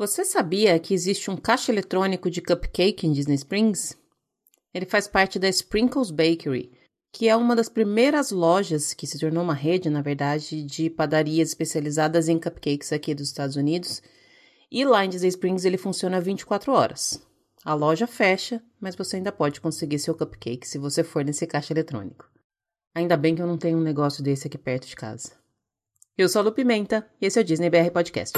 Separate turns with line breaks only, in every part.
Você sabia que existe um caixa eletrônico de cupcake em Disney Springs? Ele faz parte da Sprinkles Bakery, que é uma das primeiras lojas que se tornou uma rede, na verdade, de padarias especializadas em cupcakes aqui dos Estados Unidos. E lá em Disney Springs ele funciona 24 horas. A loja fecha, mas você ainda pode conseguir seu cupcake se você for nesse caixa eletrônico. Ainda bem que eu não tenho um negócio desse aqui perto de casa. Eu sou a Lu Pimenta e esse é o Disney BR Podcast.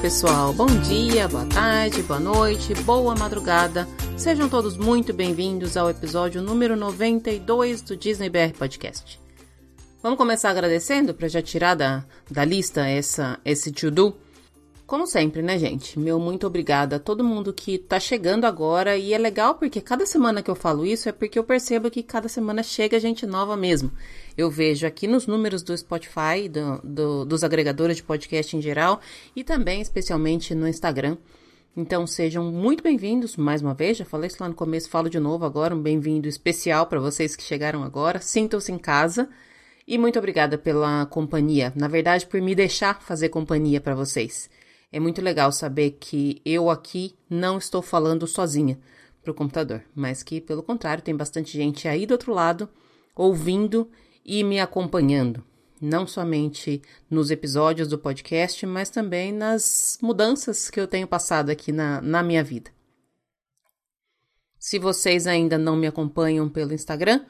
Pessoal. Bom dia, boa tarde, boa noite, boa madrugada. Sejam todos muito bem-vindos ao episódio número 92 do Disney BR Podcast. Vamos começar agradecendo para já tirar da, da lista essa esse to-do como sempre, né, gente? Meu muito obrigada a todo mundo que tá chegando agora. E é legal porque cada semana que eu falo isso é porque eu percebo que cada semana chega gente nova mesmo. Eu vejo aqui nos números do Spotify, do, do, dos agregadores de podcast em geral, e também especialmente no Instagram. Então sejam muito bem-vindos mais uma vez. Já falei isso lá no começo, falo de novo agora. Um bem-vindo especial para vocês que chegaram agora. Sintam-se em casa. E muito obrigada pela companhia. Na verdade, por me deixar fazer companhia para vocês. É muito legal saber que eu aqui não estou falando sozinha para o computador, mas que, pelo contrário, tem bastante gente aí do outro lado ouvindo e me acompanhando. Não somente nos episódios do podcast, mas também nas mudanças que eu tenho passado aqui na, na minha vida. Se vocês ainda não me acompanham pelo Instagram,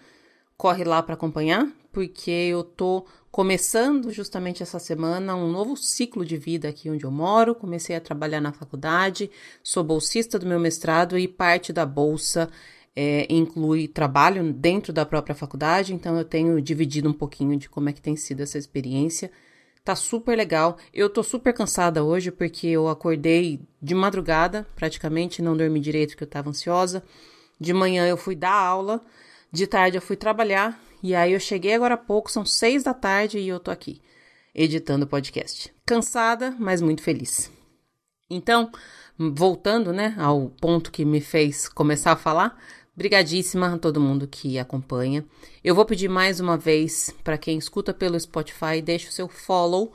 corre lá para acompanhar, porque eu tô começando justamente essa semana um novo ciclo de vida aqui onde eu moro. Comecei a trabalhar na faculdade, sou bolsista do meu mestrado e parte da bolsa é, inclui trabalho dentro da própria faculdade, então eu tenho dividido um pouquinho de como é que tem sido essa experiência. Tá super legal. Eu tô super cansada hoje porque eu acordei de madrugada, praticamente não dormi direito porque eu tava ansiosa. De manhã eu fui dar aula, de tarde eu fui trabalhar e aí eu cheguei agora há pouco, são seis da tarde e eu tô aqui editando o podcast. Cansada, mas muito feliz. Então, voltando, né, ao ponto que me fez começar a falar, brigadíssima a todo mundo que acompanha. Eu vou pedir mais uma vez para quem escuta pelo Spotify, deixe o seu follow.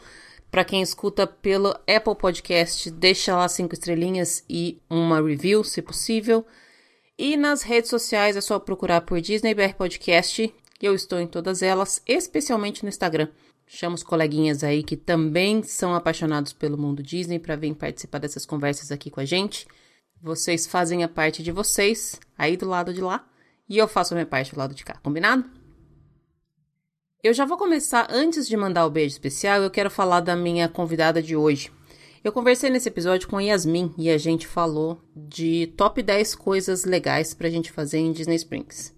Para quem escuta pelo Apple Podcast, deixa lá cinco estrelinhas e uma review, se possível. E nas redes sociais é só procurar por Disney BR Podcast, eu estou em todas elas, especialmente no Instagram. Chamo os coleguinhas aí que também são apaixonados pelo mundo Disney para vir participar dessas conversas aqui com a gente. Vocês fazem a parte de vocês, aí do lado de lá, e eu faço a minha parte do lado de cá, combinado? Eu já vou começar, antes de mandar o beijo especial, eu quero falar da minha convidada de hoje. Eu conversei nesse episódio com Yasmin e a gente falou de top 10 coisas legais pra gente fazer em Disney Springs.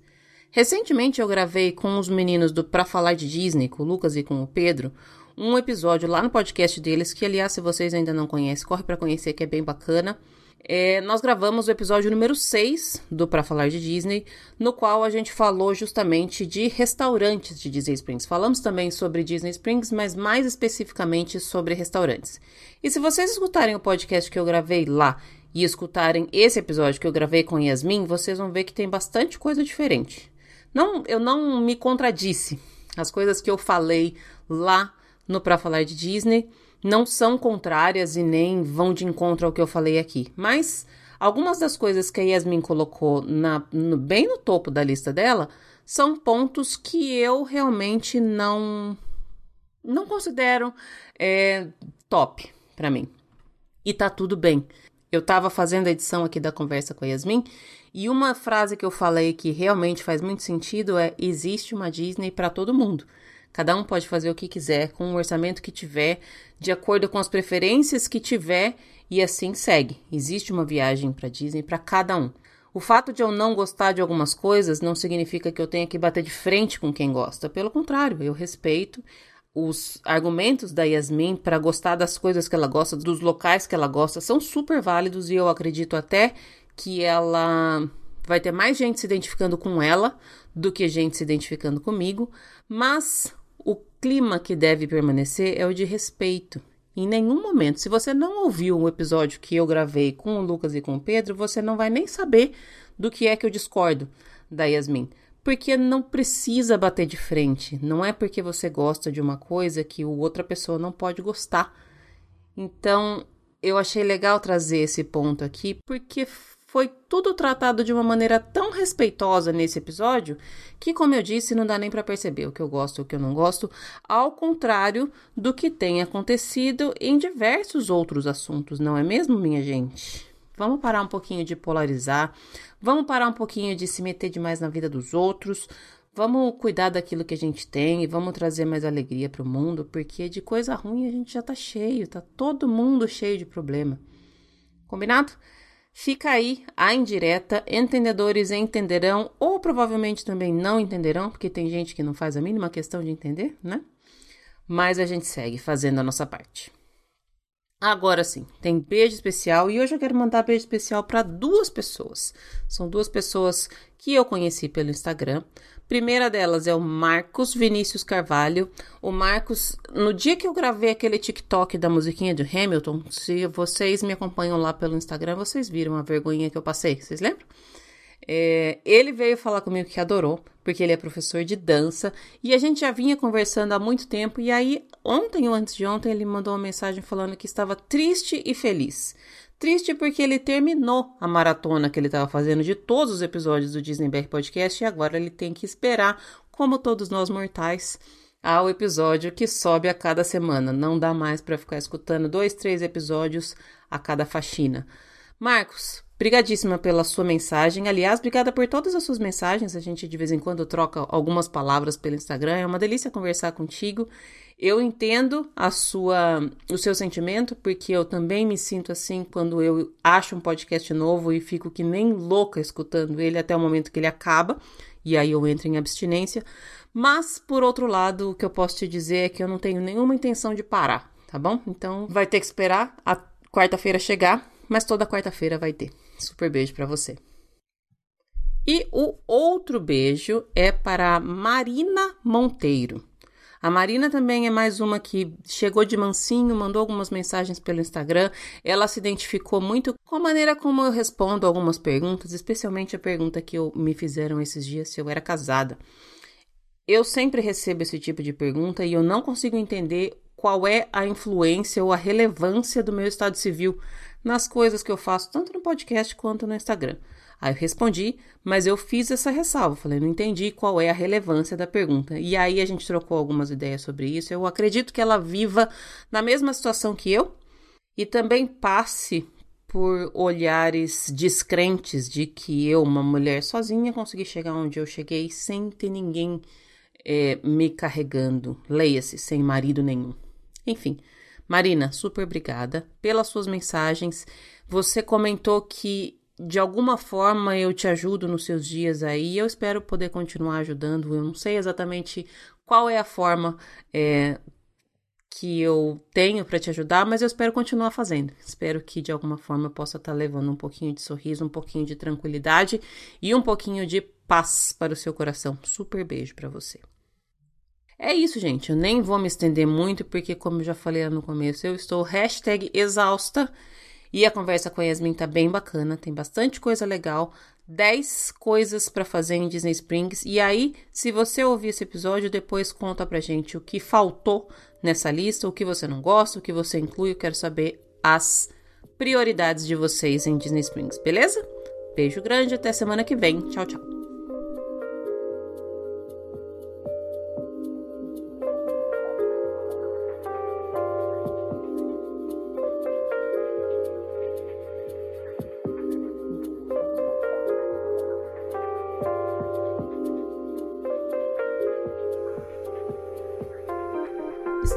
Recentemente eu gravei com os meninos do Pra Falar de Disney, com o Lucas e com o Pedro, um episódio lá no podcast deles, que aliás, se vocês ainda não conhecem, corre para conhecer que é bem bacana. É, nós gravamos o episódio número 6 do Pra Falar de Disney, no qual a gente falou justamente de restaurantes de Disney Springs. Falamos também sobre Disney Springs, mas mais especificamente sobre restaurantes. E se vocês escutarem o podcast que eu gravei lá e escutarem esse episódio que eu gravei com Yasmin, vocês vão ver que tem bastante coisa diferente. Não, eu não me contradisse. As coisas que eu falei lá no Pra Falar de Disney não são contrárias e nem vão de encontro ao que eu falei aqui. Mas algumas das coisas que a Yasmin colocou na, no, bem no topo da lista dela são pontos que eu realmente não não considero é, top para mim. E tá tudo bem. Eu tava fazendo a edição aqui da conversa com a Yasmin e uma frase que eu falei que realmente faz muito sentido é: existe uma Disney para todo mundo. Cada um pode fazer o que quiser, com o orçamento que tiver, de acordo com as preferências que tiver, e assim segue. Existe uma viagem para Disney para cada um. O fato de eu não gostar de algumas coisas não significa que eu tenha que bater de frente com quem gosta. Pelo contrário, eu respeito os argumentos da Yasmin para gostar das coisas que ela gosta, dos locais que ela gosta, são super válidos e eu acredito até que ela vai ter mais gente se identificando com ela do que gente se identificando comigo, mas clima que deve permanecer é o de respeito. Em nenhum momento. Se você não ouviu o episódio que eu gravei com o Lucas e com o Pedro, você não vai nem saber do que é que eu discordo da Yasmin. Porque não precisa bater de frente. Não é porque você gosta de uma coisa que outra pessoa não pode gostar. Então, eu achei legal trazer esse ponto aqui, porque foi tudo tratado de uma maneira tão respeitosa nesse episódio que, como eu disse, não dá nem para perceber o que eu gosto e o que eu não gosto, ao contrário do que tem acontecido em diversos outros assuntos, não é mesmo, minha gente? Vamos parar um pouquinho de polarizar, vamos parar um pouquinho de se meter demais na vida dos outros, vamos cuidar daquilo que a gente tem e vamos trazer mais alegria para o mundo, porque de coisa ruim a gente já tá cheio, tá todo mundo cheio de problema. Combinado? Fica aí a indireta, entendedores entenderão, ou provavelmente também não entenderão, porque tem gente que não faz a mínima questão de entender, né? Mas a gente segue fazendo a nossa parte. Agora sim, tem beijo especial e hoje eu quero mandar beijo especial para duas pessoas. São duas pessoas que eu conheci pelo Instagram. Primeira delas é o Marcos Vinícius Carvalho. O Marcos, no dia que eu gravei aquele TikTok da musiquinha de Hamilton, se vocês me acompanham lá pelo Instagram, vocês viram a vergonhinha que eu passei, vocês lembram? É, ele veio falar comigo que adorou, porque ele é professor de dança e a gente já vinha conversando há muito tempo. E aí, ontem ou antes de ontem, ele mandou uma mensagem falando que estava triste e feliz. Triste porque ele terminou a maratona que ele estava fazendo de todos os episódios do Disney BR Podcast e agora ele tem que esperar, como todos nós mortais, ao episódio que sobe a cada semana. Não dá mais para ficar escutando dois, três episódios a cada faxina. Marcos, Brigadíssima pela sua mensagem. Aliás, obrigada por todas as suas mensagens. A gente de vez em quando troca algumas palavras pelo Instagram. É uma delícia conversar contigo. Eu entendo a sua, o seu sentimento, porque eu também me sinto assim quando eu acho um podcast novo e fico que nem louca escutando ele até o momento que ele acaba, e aí eu entro em abstinência. Mas, por outro lado, o que eu posso te dizer é que eu não tenho nenhuma intenção de parar, tá bom? Então, vai ter que esperar a quarta-feira chegar, mas toda quarta-feira vai ter. Super beijo para você. E o outro beijo é para Marina Monteiro. A Marina também é mais uma que chegou de mansinho, mandou algumas mensagens pelo Instagram. Ela se identificou muito com a maneira como eu respondo algumas perguntas, especialmente a pergunta que eu, me fizeram esses dias se eu era casada. Eu sempre recebo esse tipo de pergunta e eu não consigo entender qual é a influência ou a relevância do meu estado civil nas coisas que eu faço, tanto no podcast quanto no Instagram. Aí eu respondi, mas eu fiz essa ressalva. Falei, não entendi qual é a relevância da pergunta. E aí a gente trocou algumas ideias sobre isso. Eu acredito que ela viva na mesma situação que eu e também passe por olhares descrentes de que eu, uma mulher sozinha, consegui chegar onde eu cheguei sem ter ninguém é, me carregando. Leia-se, sem marido nenhum. Enfim, Marina, super obrigada pelas suas mensagens. Você comentou que de alguma forma eu te ajudo nos seus dias aí. Eu espero poder continuar ajudando. Eu não sei exatamente qual é a forma é, que eu tenho para te ajudar, mas eu espero continuar fazendo. Espero que de alguma forma eu possa estar tá levando um pouquinho de sorriso, um pouquinho de tranquilidade e um pouquinho de paz para o seu coração. Super beijo para você. É isso, gente. Eu nem vou me estender muito, porque, como eu já falei lá no começo, eu estou hashtag exausta. E a conversa com a Yasmin tá bem bacana, tem bastante coisa legal. 10 coisas para fazer em Disney Springs. E aí, se você ouvir esse episódio, depois conta pra gente o que faltou nessa lista, o que você não gosta, o que você inclui. Eu quero saber as prioridades de vocês em Disney Springs, beleza? Beijo grande, até semana que vem. Tchau, tchau.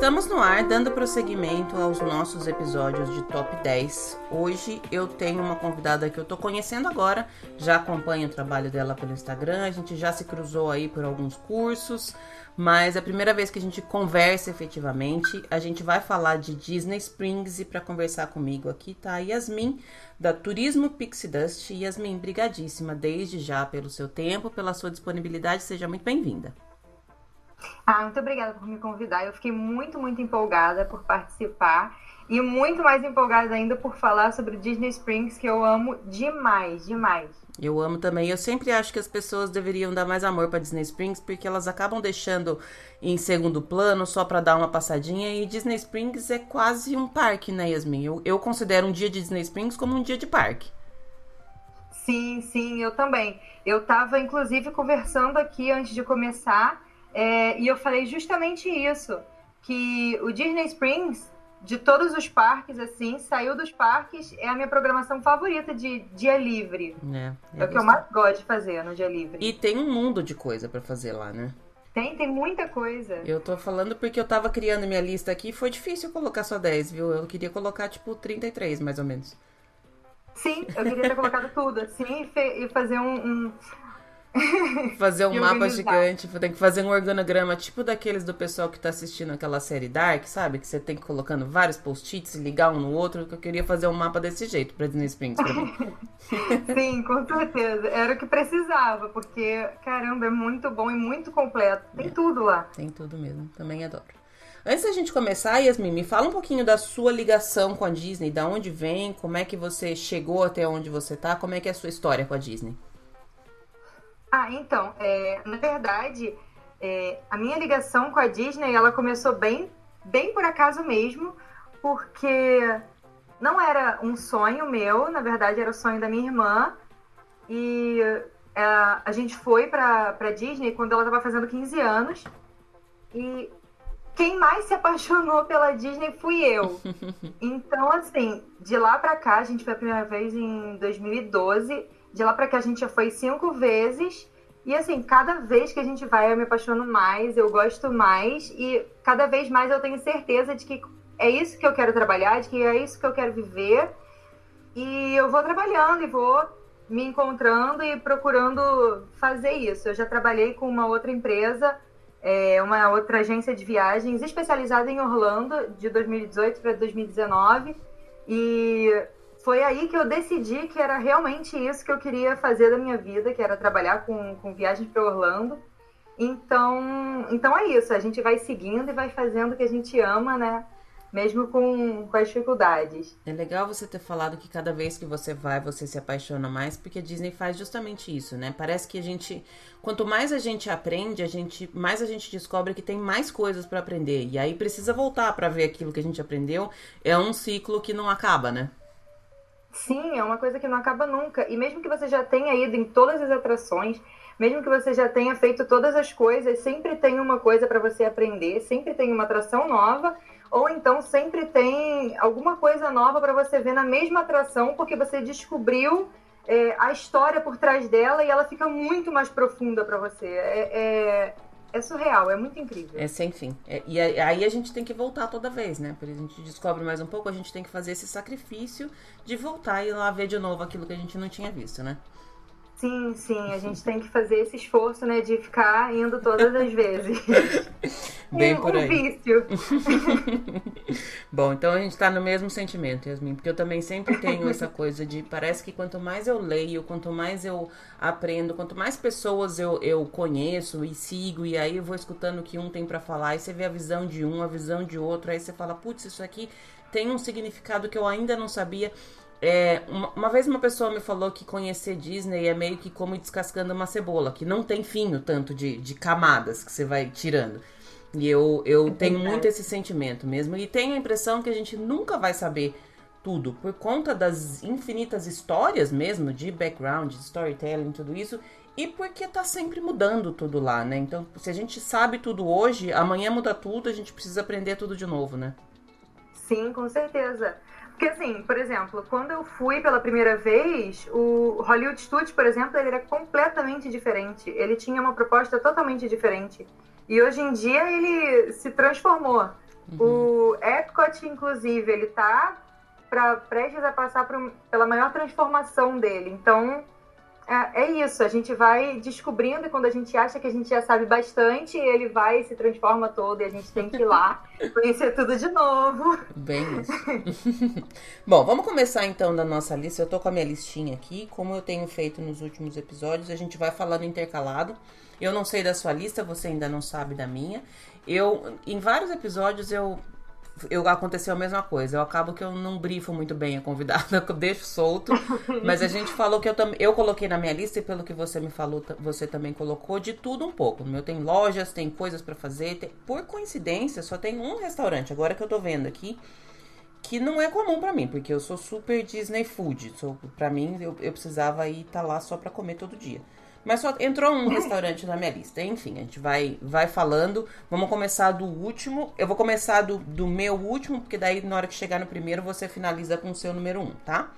Estamos no ar dando prosseguimento aos nossos episódios de Top 10. Hoje eu tenho uma convidada que eu tô conhecendo agora, já acompanho o trabalho dela pelo Instagram, a gente já se cruzou aí por alguns cursos, mas é a primeira vez que a gente conversa efetivamente. A gente vai falar de Disney Springs e para conversar comigo aqui tá a Yasmin da Turismo Pixie Dust. Yasmin, brigadíssima desde já pelo seu tempo, pela sua disponibilidade, seja muito bem-vinda.
Ah, muito obrigada por me convidar. Eu fiquei muito, muito empolgada por participar. E muito mais empolgada ainda por falar sobre Disney Springs, que eu amo demais, demais.
Eu amo também. Eu sempre acho que as pessoas deveriam dar mais amor para Disney Springs, porque elas acabam deixando em segundo plano só para dar uma passadinha. E Disney Springs é quase um parque, né, Yasmin? Eu, eu considero um dia de Disney Springs como um dia de parque.
Sim, sim, eu também. Eu estava, inclusive, conversando aqui antes de começar, é, e eu falei justamente isso: que o Disney Springs de todos os parques, assim, saiu dos parques, é a minha programação favorita de dia livre. É, é, é o que eu mais gosto de fazer no dia livre.
E tem um mundo de coisa para fazer lá, né?
Tem, tem muita coisa.
Eu tô falando porque eu tava criando minha lista aqui foi difícil colocar só 10, viu? Eu queria colocar, tipo, 33, mais ou menos.
Sim, eu queria ter colocado tudo, assim, e fazer um, um
Fazer um mapa gigante, tem que fazer um organograma tipo daqueles do pessoal que tá assistindo aquela série Dark, sabe? Que você tem que ir colocando vários post-its e ligar um no outro, que eu queria fazer um mapa desse jeito pra Disney Springs pra mim.
Sim, com certeza. Era o que precisava, porque, caramba, é muito bom e muito completo. Tem é, tudo lá.
Tem tudo mesmo, também adoro. Antes da gente começar, Yasmin, me fala um pouquinho da sua ligação com a Disney, da onde vem, como é que você chegou até onde você tá, como é que é a sua história com a Disney.
Ah, então, é, na verdade, é, a minha ligação com a Disney, ela começou bem, bem por acaso mesmo, porque não era um sonho meu, na verdade era o sonho da minha irmã, e é, a gente foi pra, pra Disney quando ela estava fazendo 15 anos, e quem mais se apaixonou pela Disney fui eu. Então, assim, de lá pra cá, a gente foi a primeira vez em 2012, de lá para cá a gente já foi cinco vezes. E assim, cada vez que a gente vai eu me apaixono mais, eu gosto mais e cada vez mais eu tenho certeza de que é isso que eu quero trabalhar, de que é isso que eu quero viver. E eu vou trabalhando e vou me encontrando e procurando fazer isso. Eu já trabalhei com uma outra empresa, é, uma outra agência de viagens especializada em Orlando, de 2018 para 2019. E foi aí que eu decidi que era realmente isso que eu queria fazer da minha vida, que era trabalhar com, com viagens para Orlando. Então, então é isso, a gente vai seguindo e vai fazendo o que a gente ama, né? Mesmo com, com as dificuldades.
É legal você ter falado que cada vez que você vai, você se apaixona mais, porque a Disney faz justamente isso, né? Parece que a gente, quanto mais a gente aprende, a gente, mais a gente descobre que tem mais coisas para aprender. E aí precisa voltar para ver aquilo que a gente aprendeu. É um ciclo que não acaba, né?
Sim, é uma coisa que não acaba nunca. E mesmo que você já tenha ido em todas as atrações, mesmo que você já tenha feito todas as coisas, sempre tem uma coisa para você aprender, sempre tem uma atração nova, ou então sempre tem alguma coisa nova para você ver na mesma atração, porque você descobriu é, a história por trás dela e ela fica muito mais profunda para você. É, é, é surreal, é muito incrível.
É sem fim. É, e aí a gente tem que voltar toda vez, né? Porque a gente descobre mais um pouco, a gente tem que fazer esse sacrifício de voltar e ir lá ver de novo aquilo que a gente não tinha visto, né?
Sim, sim, a gente tem que fazer esse esforço, né, de ficar indo todas as vezes.
Bem por
aí. Um vício.
Bom, então a gente tá no mesmo sentimento, Yasmin, porque eu também sempre tenho essa coisa de parece que quanto mais eu leio, quanto mais eu aprendo, quanto mais pessoas eu, eu conheço e sigo, e aí eu vou escutando o que um tem para falar, e você vê a visão de um, a visão de outro, aí você fala, putz, isso aqui tem um significado que eu ainda não sabia. É, uma, uma, vez uma pessoa me falou que conhecer Disney é meio que como descascando uma cebola, que não tem fim o tanto de, de camadas que você vai tirando. E eu, eu tenho muito esse sentimento mesmo. E tenho a impressão que a gente nunca vai saber tudo, por conta das infinitas histórias mesmo, de background, de storytelling, tudo isso, e porque tá sempre mudando tudo lá, né? Então, se a gente sabe tudo hoje, amanhã muda tudo, a gente precisa aprender tudo de novo, né?
Sim, com certeza. Porque, assim, por exemplo, quando eu fui pela primeira vez, o Hollywood Studios, por exemplo, ele era completamente diferente. Ele tinha uma proposta totalmente diferente. E hoje em dia ele se transformou. Uhum. O Epcot, inclusive, ele tá pra, prestes a passar por, pela maior transformação dele. Então, é, é, isso, a gente vai descobrindo e quando a gente acha que a gente já sabe bastante, ele vai e se transforma todo e a gente tem que ir lá conhecer tudo de novo.
Bem isso. Bom, vamos começar então da nossa lista. Eu tô com a minha listinha aqui, como eu tenho feito nos últimos episódios, a gente vai falando intercalado. Eu não sei da sua lista, você ainda não sabe da minha. Eu, em vários episódios, eu eu aconteceu a mesma coisa. Eu acabo que eu não brifo muito bem a convidada, eu deixo solto. mas a gente falou que eu também. Eu coloquei na minha lista, e pelo que você me falou, você também colocou de tudo um pouco. No meu tem lojas, tem coisas para fazer. Tem, por coincidência, só tem um restaurante, agora que eu tô vendo aqui, que não é comum para mim, porque eu sou super Disney food. Sou, pra mim, eu, eu precisava ir estar tá lá só para comer todo dia. Mas só entrou um restaurante na minha lista. Enfim, a gente vai, vai falando. Vamos começar do último. Eu vou começar do, do meu último, porque daí na hora que chegar no primeiro você finaliza com o seu número um, tá?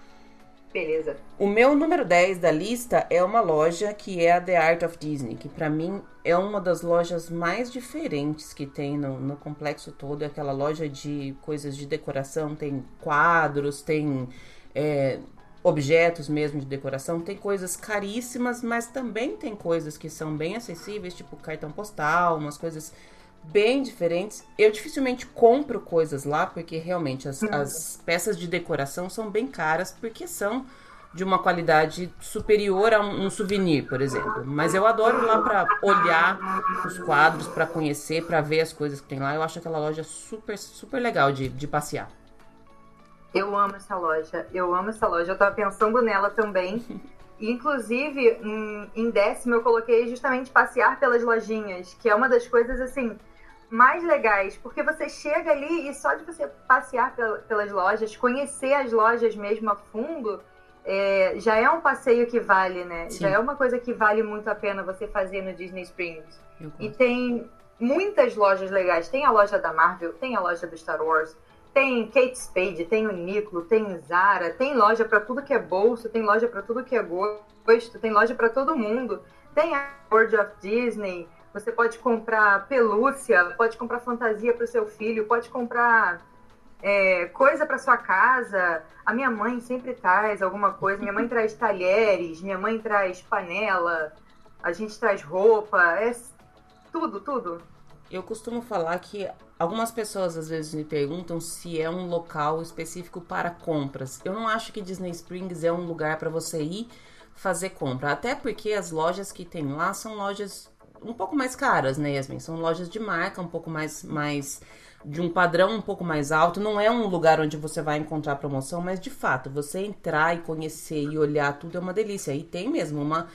Beleza.
O meu número 10 da lista é uma loja que é a The Art of Disney, que para mim é uma das lojas mais diferentes que tem no, no, complexo todo. É aquela loja de coisas de decoração, tem quadros, tem é, objetos mesmo de decoração. Tem coisas caríssimas, mas também tem coisas que são bem acessíveis, tipo cartão postal, umas coisas bem diferentes. Eu dificilmente compro coisas lá, porque realmente as, as peças de decoração são bem caras, porque são de uma qualidade superior a um, um souvenir, por exemplo. Mas eu adoro lá para olhar os quadros, para conhecer, para ver as coisas que tem lá. Eu acho aquela loja super, super legal de, de passear.
Eu amo essa loja, eu amo essa loja. Eu tava pensando nela também. Inclusive, em, em décimo, eu coloquei justamente passear pelas lojinhas, que é uma das coisas assim mais legais, porque você chega ali e só de você passear pelas lojas, conhecer as lojas mesmo a fundo, é, já é um passeio que vale, né? Sim. Já é uma coisa que vale muito a pena você fazer no Disney Springs. E tem muitas lojas legais. Tem a loja da Marvel, tem a loja do Star Wars, tem Kate Spade, tem o Uniqlo, tem Zara, tem loja para tudo que é bolso, tem loja para tudo que é gosto, tem loja para todo mundo. Tem a World of Disney, você pode comprar pelúcia, pode comprar fantasia para o seu filho, pode comprar é, coisa para sua casa. A minha mãe sempre traz alguma coisa. Minha mãe traz talheres, minha mãe traz panela, a gente traz roupa, é tudo, tudo.
Eu costumo falar que algumas pessoas às vezes me perguntam se é um local específico para compras. Eu não acho que Disney Springs é um lugar para você ir fazer compra, até porque as lojas que tem lá são lojas um pouco mais caras, né, Yasmin? São lojas de marca, um pouco mais, mais de um padrão um pouco mais alto. Não é um lugar onde você vai encontrar promoção, mas de fato, você entrar e conhecer e olhar tudo é uma delícia. E tem mesmo uma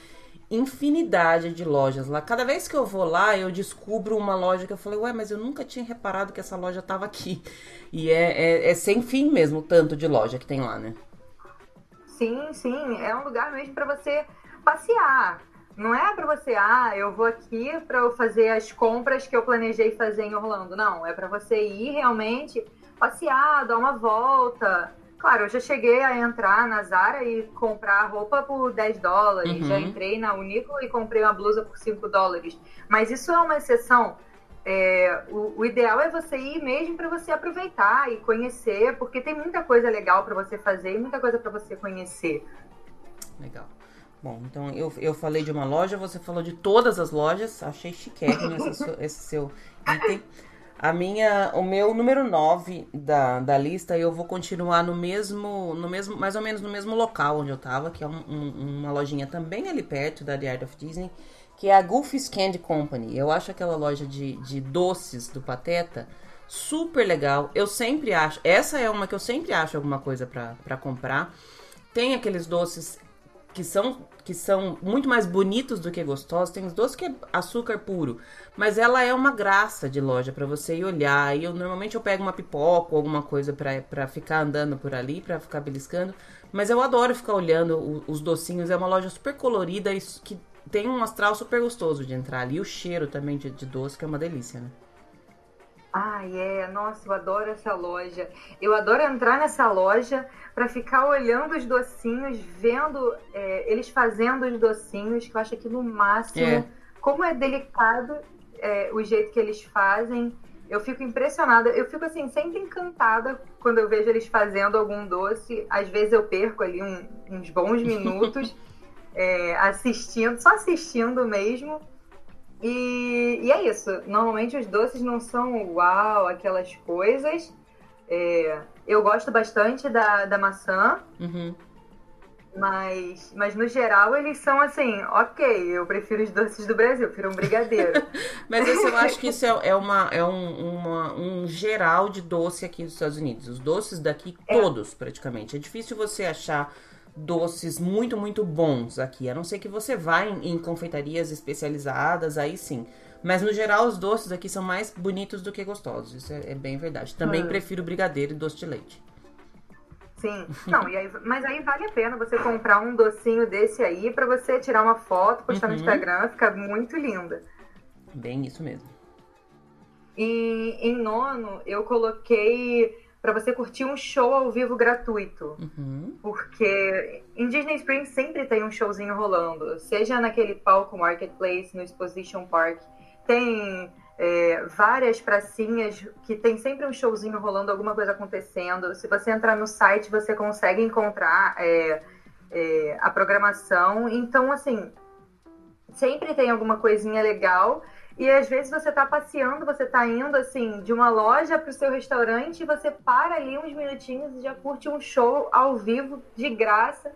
infinidade de lojas lá. Cada vez que eu vou lá, eu descubro uma loja que eu falei, ué, mas eu nunca tinha reparado que essa loja estava aqui. E é, é, é, sem fim mesmo o tanto de loja que tem lá, né?
Sim, sim. É um lugar mesmo para você passear. Não é para você, ah, eu vou aqui para eu fazer as compras que eu planejei fazer em Orlando. Não, é para você ir realmente passear, dar uma volta, Claro, eu já cheguei a entrar na Zara e comprar roupa por 10 dólares. Uhum. Já entrei na Uniqlo e comprei uma blusa por 5 dólares. Mas isso é uma exceção. É, o, o, ideal é você ir mesmo para você aproveitar e conhecer, porque tem muita coisa legal para você fazer e muita coisa para você conhecer.
Legal. Bom, então eu, eu falei de uma loja, você falou de todas as lojas. Achei chiquérrimo esse, esse seu item. A minha, o meu número 9 da, da lista, eu vou continuar no mesmo, no mesmo, mais ou menos no mesmo local onde eu tava, que é um, um, uma lojinha também ali perto da The Art of Disney, que é a Goofy's Candy Company. Eu acho aquela loja de, de doces do Pateta super legal. Eu sempre acho, essa é uma que eu sempre acho alguma coisa para comprar. Tem aqueles doces que são que são muito mais bonitos do que gostosos. Tem os doces que é açúcar puro, mas ela é uma graça de loja para você ir olhar. E eu normalmente eu pego uma pipoca ou alguma coisa para ficar andando por ali, para ficar beliscando. Mas eu adoro ficar olhando o, os docinhos. É uma loja super colorida e que tem um astral super gostoso de entrar ali. E o cheiro também de, de doce, que é uma delícia, né?
Ai, é. Nossa, eu adoro essa loja. Eu adoro entrar nessa loja para ficar olhando os docinhos, vendo é, eles fazendo os docinhos, que eu acho aquilo máximo. É. Como é delicado é, o jeito que eles fazem. Eu fico impressionada. Eu fico, assim, sempre encantada quando eu vejo eles fazendo algum doce. Às vezes eu perco ali um, uns bons minutos é, assistindo, só assistindo mesmo. E, e, é isso. Normalmente os doces não são uau, aquelas coisas. É, eu gosto bastante da, da maçã. Uhum. Mas, mas no geral eles são assim, ok, eu prefiro os doces do Brasil, prefiro um brigadeiro.
mas eu acho que isso é, é, uma, é um, uma, um geral de doce aqui dos Estados Unidos. Os doces daqui, é. todos praticamente. É difícil você achar doces muito, muito bons aqui. A não ser que você vá em, em confeitarias especializadas, aí sim. Mas no geral, os doces aqui são mais bonitos do que gostosos. Isso é, é bem verdade. Também hum. prefiro brigadeiro e doce de leite.
Sim, não, e aí, mas aí vale a pena você comprar um docinho desse aí para você tirar uma foto, postar uhum. no Instagram, fica muito linda.
Bem isso mesmo.
E em nono, eu coloquei para você curtir um show ao vivo gratuito.
Uhum.
Porque em Disney Springs sempre tem um showzinho rolando. Seja naquele palco Marketplace, no Exposition Park. Tem é, várias pracinhas que tem sempre um showzinho rolando, alguma coisa acontecendo. Se você entrar no site, você consegue encontrar é, é, a programação. Então, assim, sempre tem alguma coisinha legal. E às vezes você está passeando, você está indo assim de uma loja para o seu restaurante e você para ali uns minutinhos e já curte um show ao vivo de graça.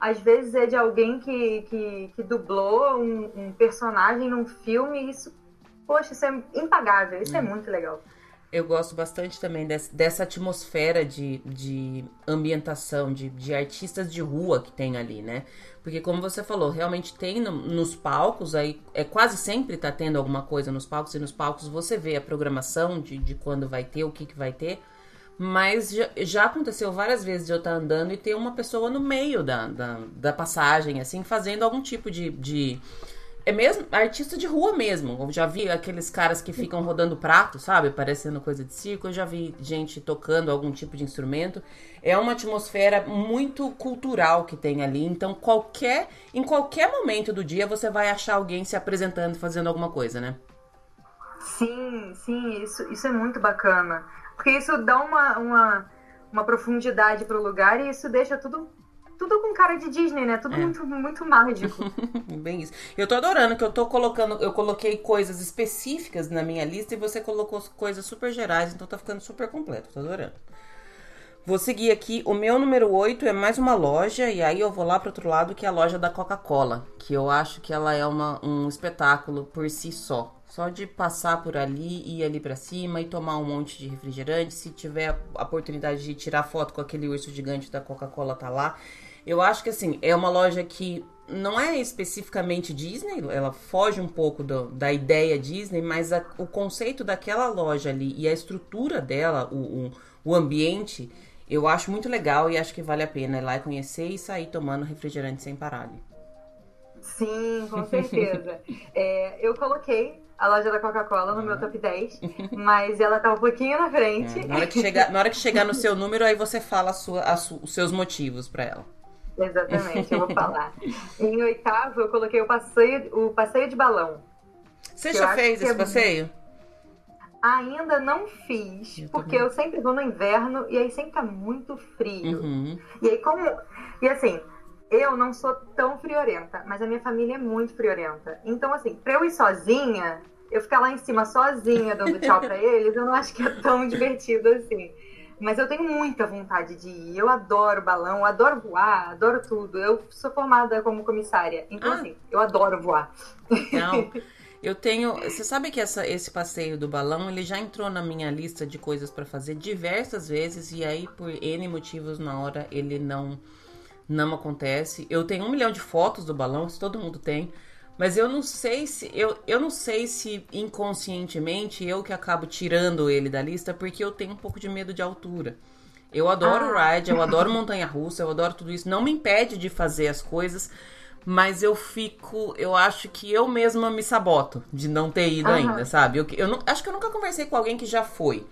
Às vezes é de alguém que, que, que dublou um, um personagem num filme. Isso Poxa, isso é impagável, isso é, é muito legal.
Eu gosto bastante também desse, dessa atmosfera de, de ambientação, de, de artistas de rua que tem ali, né? Porque como você falou, realmente tem no, nos palcos, aí é quase sempre tá tendo alguma coisa nos palcos, e nos palcos você vê a programação de, de quando vai ter, o que, que vai ter. Mas já, já aconteceu várias vezes de eu estar tá andando e ter uma pessoa no meio da, da, da passagem, assim, fazendo algum tipo de, de é mesmo artista de rua mesmo. Eu já vi aqueles caras que ficam rodando prato, sabe? Parecendo coisa de circo. Eu já vi gente tocando algum tipo de instrumento. É uma atmosfera muito cultural que tem ali. Então, qualquer em qualquer momento do dia você vai achar alguém se apresentando, fazendo alguma coisa, né?
Sim, sim, isso, isso é muito bacana. Porque isso dá uma, uma, uma profundidade pro lugar e isso deixa tudo tudo com cara de Disney, né? Tudo é. muito, muito mágico.
Bem isso. Eu tô adorando que eu tô colocando, eu coloquei coisas específicas na minha lista e você colocou coisas super gerais, então tá ficando super completo. Tô adorando. Vou seguir aqui. O meu número 8 é mais uma loja, e aí eu vou lá pro outro lado, que é a loja da Coca-Cola. Que eu acho que ela é uma, um espetáculo por si só. Só de passar por ali, ir ali para cima e tomar um monte de refrigerante. Se tiver a oportunidade de tirar foto com aquele urso gigante da Coca-Cola, tá lá. Eu acho que assim, é uma loja que não é especificamente Disney, ela foge um pouco do, da ideia Disney, mas a, o conceito daquela loja ali e a estrutura dela, o, o, o, ambiente, eu acho muito legal e acho que vale a pena ir lá e conhecer e sair tomando refrigerante sem parar ali.
Sim, com certeza. é, eu coloquei a loja da Coca-Cola no meu top 10, mas ela tá um pouquinho na frente.
É, na, hora que chegar, na hora que chegar no seu número, aí você fala a sua, a su, os seus motivos para ela.
Exatamente, eu vou falar. em oitavo, eu coloquei o passeio, o passeio de balão.
Você já fez esse é... passeio?
Ainda não fiz, eu porque eu sempre vou no inverno e aí sempre tá muito frio.
Uhum.
E aí, como. E assim, eu não sou tão friorenta, mas a minha família é muito friorenta. Então, assim, pra eu ir sozinha, eu ficar lá em cima sozinha dando tchau pra eles, eu não acho que é tão divertido assim. Mas eu tenho muita vontade de ir. Eu adoro balão, adoro voar, adoro tudo. Eu sou formada como comissária. Então, ah. assim, eu adoro voar.
Não. Eu tenho. Você sabe que essa, esse passeio do balão ele já entrou na minha lista de coisas para fazer diversas vezes e aí por N motivos na hora ele não não acontece. Eu tenho um milhão de fotos do balão, isso todo mundo tem. Mas eu não sei se eu, eu não sei se inconscientemente eu que acabo tirando ele da lista porque eu tenho um pouco de medo de altura. Eu adoro ah. ride, eu adoro montanha russa, eu adoro tudo isso. Não me impede de fazer as coisas, mas eu fico, eu acho que eu mesma me saboto de não ter ido ainda, sabe? Eu, eu não, acho que eu nunca conversei com alguém que já foi.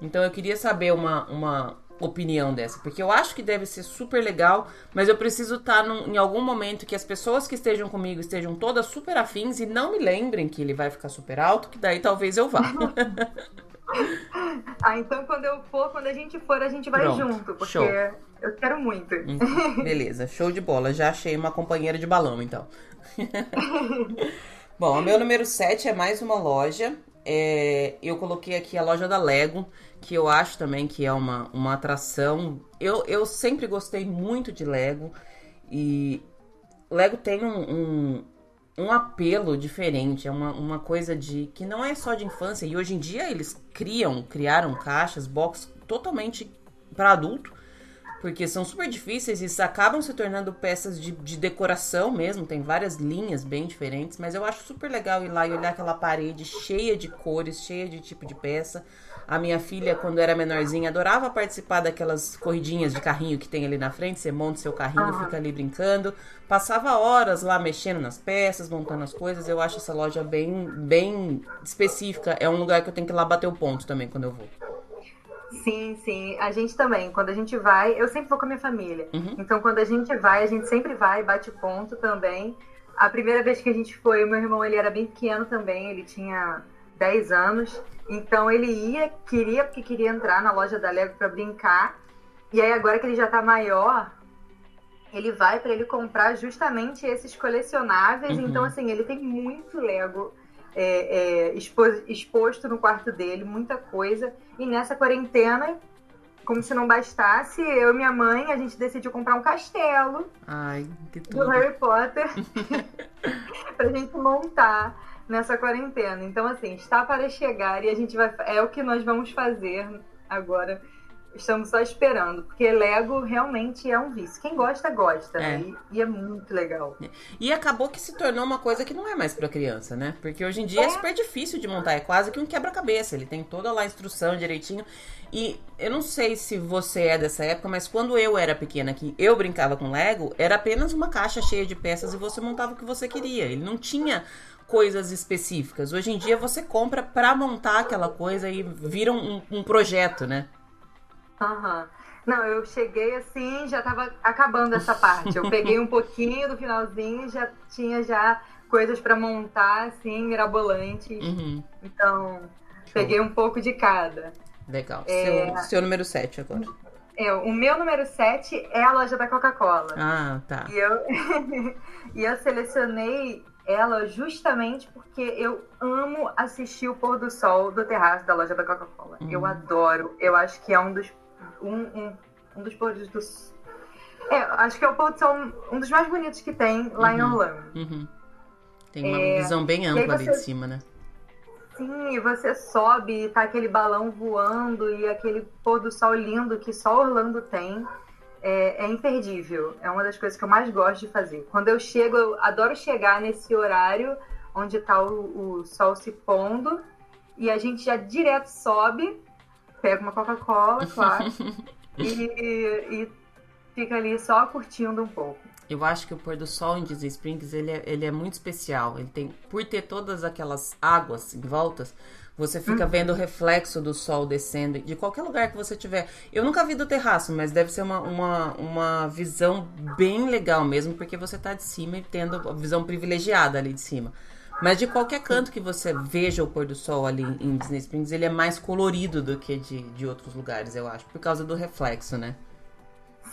Então eu queria saber uma, uma opinião dessa, porque eu acho que deve ser super legal, mas eu preciso estar tá num, em algum momento que as pessoas que estejam comigo estejam todas super afins e não me lembrem que ele vai ficar super alto, que daí talvez eu vá.
ah, então quando eu for, quando a gente for, a gente vai Pronto, junto, porque show. eu quero muito.
Uhum, beleza, show de bola. Já achei uma companheira de balão, então. Bom, o meu número 7 é mais uma loja. É, eu coloquei aqui a loja da Lego que eu acho também que é uma, uma atração. Eu, eu sempre gostei muito de Lego. E Lego tem um, um, um apelo diferente, é uma, uma coisa de que não é só de infância. E hoje em dia eles criam, criaram caixas, box totalmente para adulto, porque são super difíceis e acabam se tornando peças de, de, decoração mesmo. Tem várias linhas bem diferentes, mas eu acho super legal ir lá e olhar aquela parede cheia de cores, cheia de tipo de peça. A minha filha, quando era menorzinha, adorava participar daquelas corridinhas de carrinho que tem ali na frente. Você monta seu carrinho, uhum. fica ali brincando. Passava horas lá mexendo nas peças, montando as coisas. Eu acho essa loja bem, bem específica. É um lugar que eu tenho que ir lá bater o ponto também quando eu vou.
Sim, sim. A gente também. Quando a gente vai, eu sempre vou com a minha família. Uhum. Então, quando a gente vai, a gente sempre vai, bate ponto também. A primeira vez que a gente foi, o meu irmão ele era bem pequeno também, ele tinha 10 anos. Então ele ia, queria, porque queria entrar na loja da Lego para brincar. E aí agora que ele já tá maior, ele vai para ele comprar justamente esses colecionáveis. Uhum. Então, assim, ele tem muito Lego é, é, exposto no quarto dele, muita coisa. E nessa quarentena, como se não bastasse, eu e minha mãe, a gente decidiu comprar um castelo
Ai,
do Harry Potter pra gente montar nessa quarentena. Então, assim, está para chegar e a gente vai. É o que nós vamos fazer agora. Estamos só esperando, porque Lego realmente é um vício. Quem gosta, gosta, né? é. né? E, e, é muito legal.
E acabou que se tornou uma coisa que não é mais para criança, né? Porque hoje em dia é. é super difícil de montar, é quase que um quebra-cabeça. Ele tem toda lá a instrução direitinho. E eu não sei se você é dessa época, mas quando eu era pequena, que eu brincava com Lego, era apenas uma caixa cheia de peças e você montava o que você queria. Ele não tinha coisas específicas. Hoje em dia você compra para montar aquela coisa e vira um, um projeto, né?
Aham. Uhum. Não, eu cheguei assim, já tava acabando essa parte. Eu peguei um pouquinho do finalzinho, já tinha já coisas para montar assim, mirabolantes. Uhum. Então, Show. peguei um pouco de cada.
Legal. É... Seu, seu número 7 agora.
É, o meu número 7 é a loja da Coca-Cola.
Ah, tá.
E eu, e eu selecionei ela justamente porque eu amo assistir o pôr do sol do terraço da loja da Coca-Cola. Uhum. Eu adoro. Eu acho que é um dos um, um, um dos do é, acho que é o pôr do sol um dos mais bonitos que tem lá uhum. em Orlando.
Uhum. Tem uma é, visão bem ampla você, ali de cima, né?
Sim, você sobe e tá aquele balão voando e aquele pôr do sol lindo que só Orlando tem é, é, imperdível. É uma das coisas que eu mais gosto de fazer. Quando eu chego, eu adoro chegar nesse horário onde está o, o, sol se pondo e a gente já direto sobe, pega uma Coca-Cola, claro, e, e fica ali só curtindo um pouco.
Eu acho que o pôr do sol em Disney Springs ele é, ele é muito especial. Ele tem, por ter todas aquelas águas em voltas, você fica uhum. vendo o reflexo do sol descendo de qualquer lugar que você tiver. Eu nunca vi do terraço, mas deve ser uma, uma, uma visão bem legal mesmo, porque você tá de cima e tendo a visão privilegiada ali de cima. Mas de qualquer canto que você veja o pôr do sol ali em Disney Springs, ele é mais colorido do que de, de outros lugares, eu acho, por causa do reflexo, né?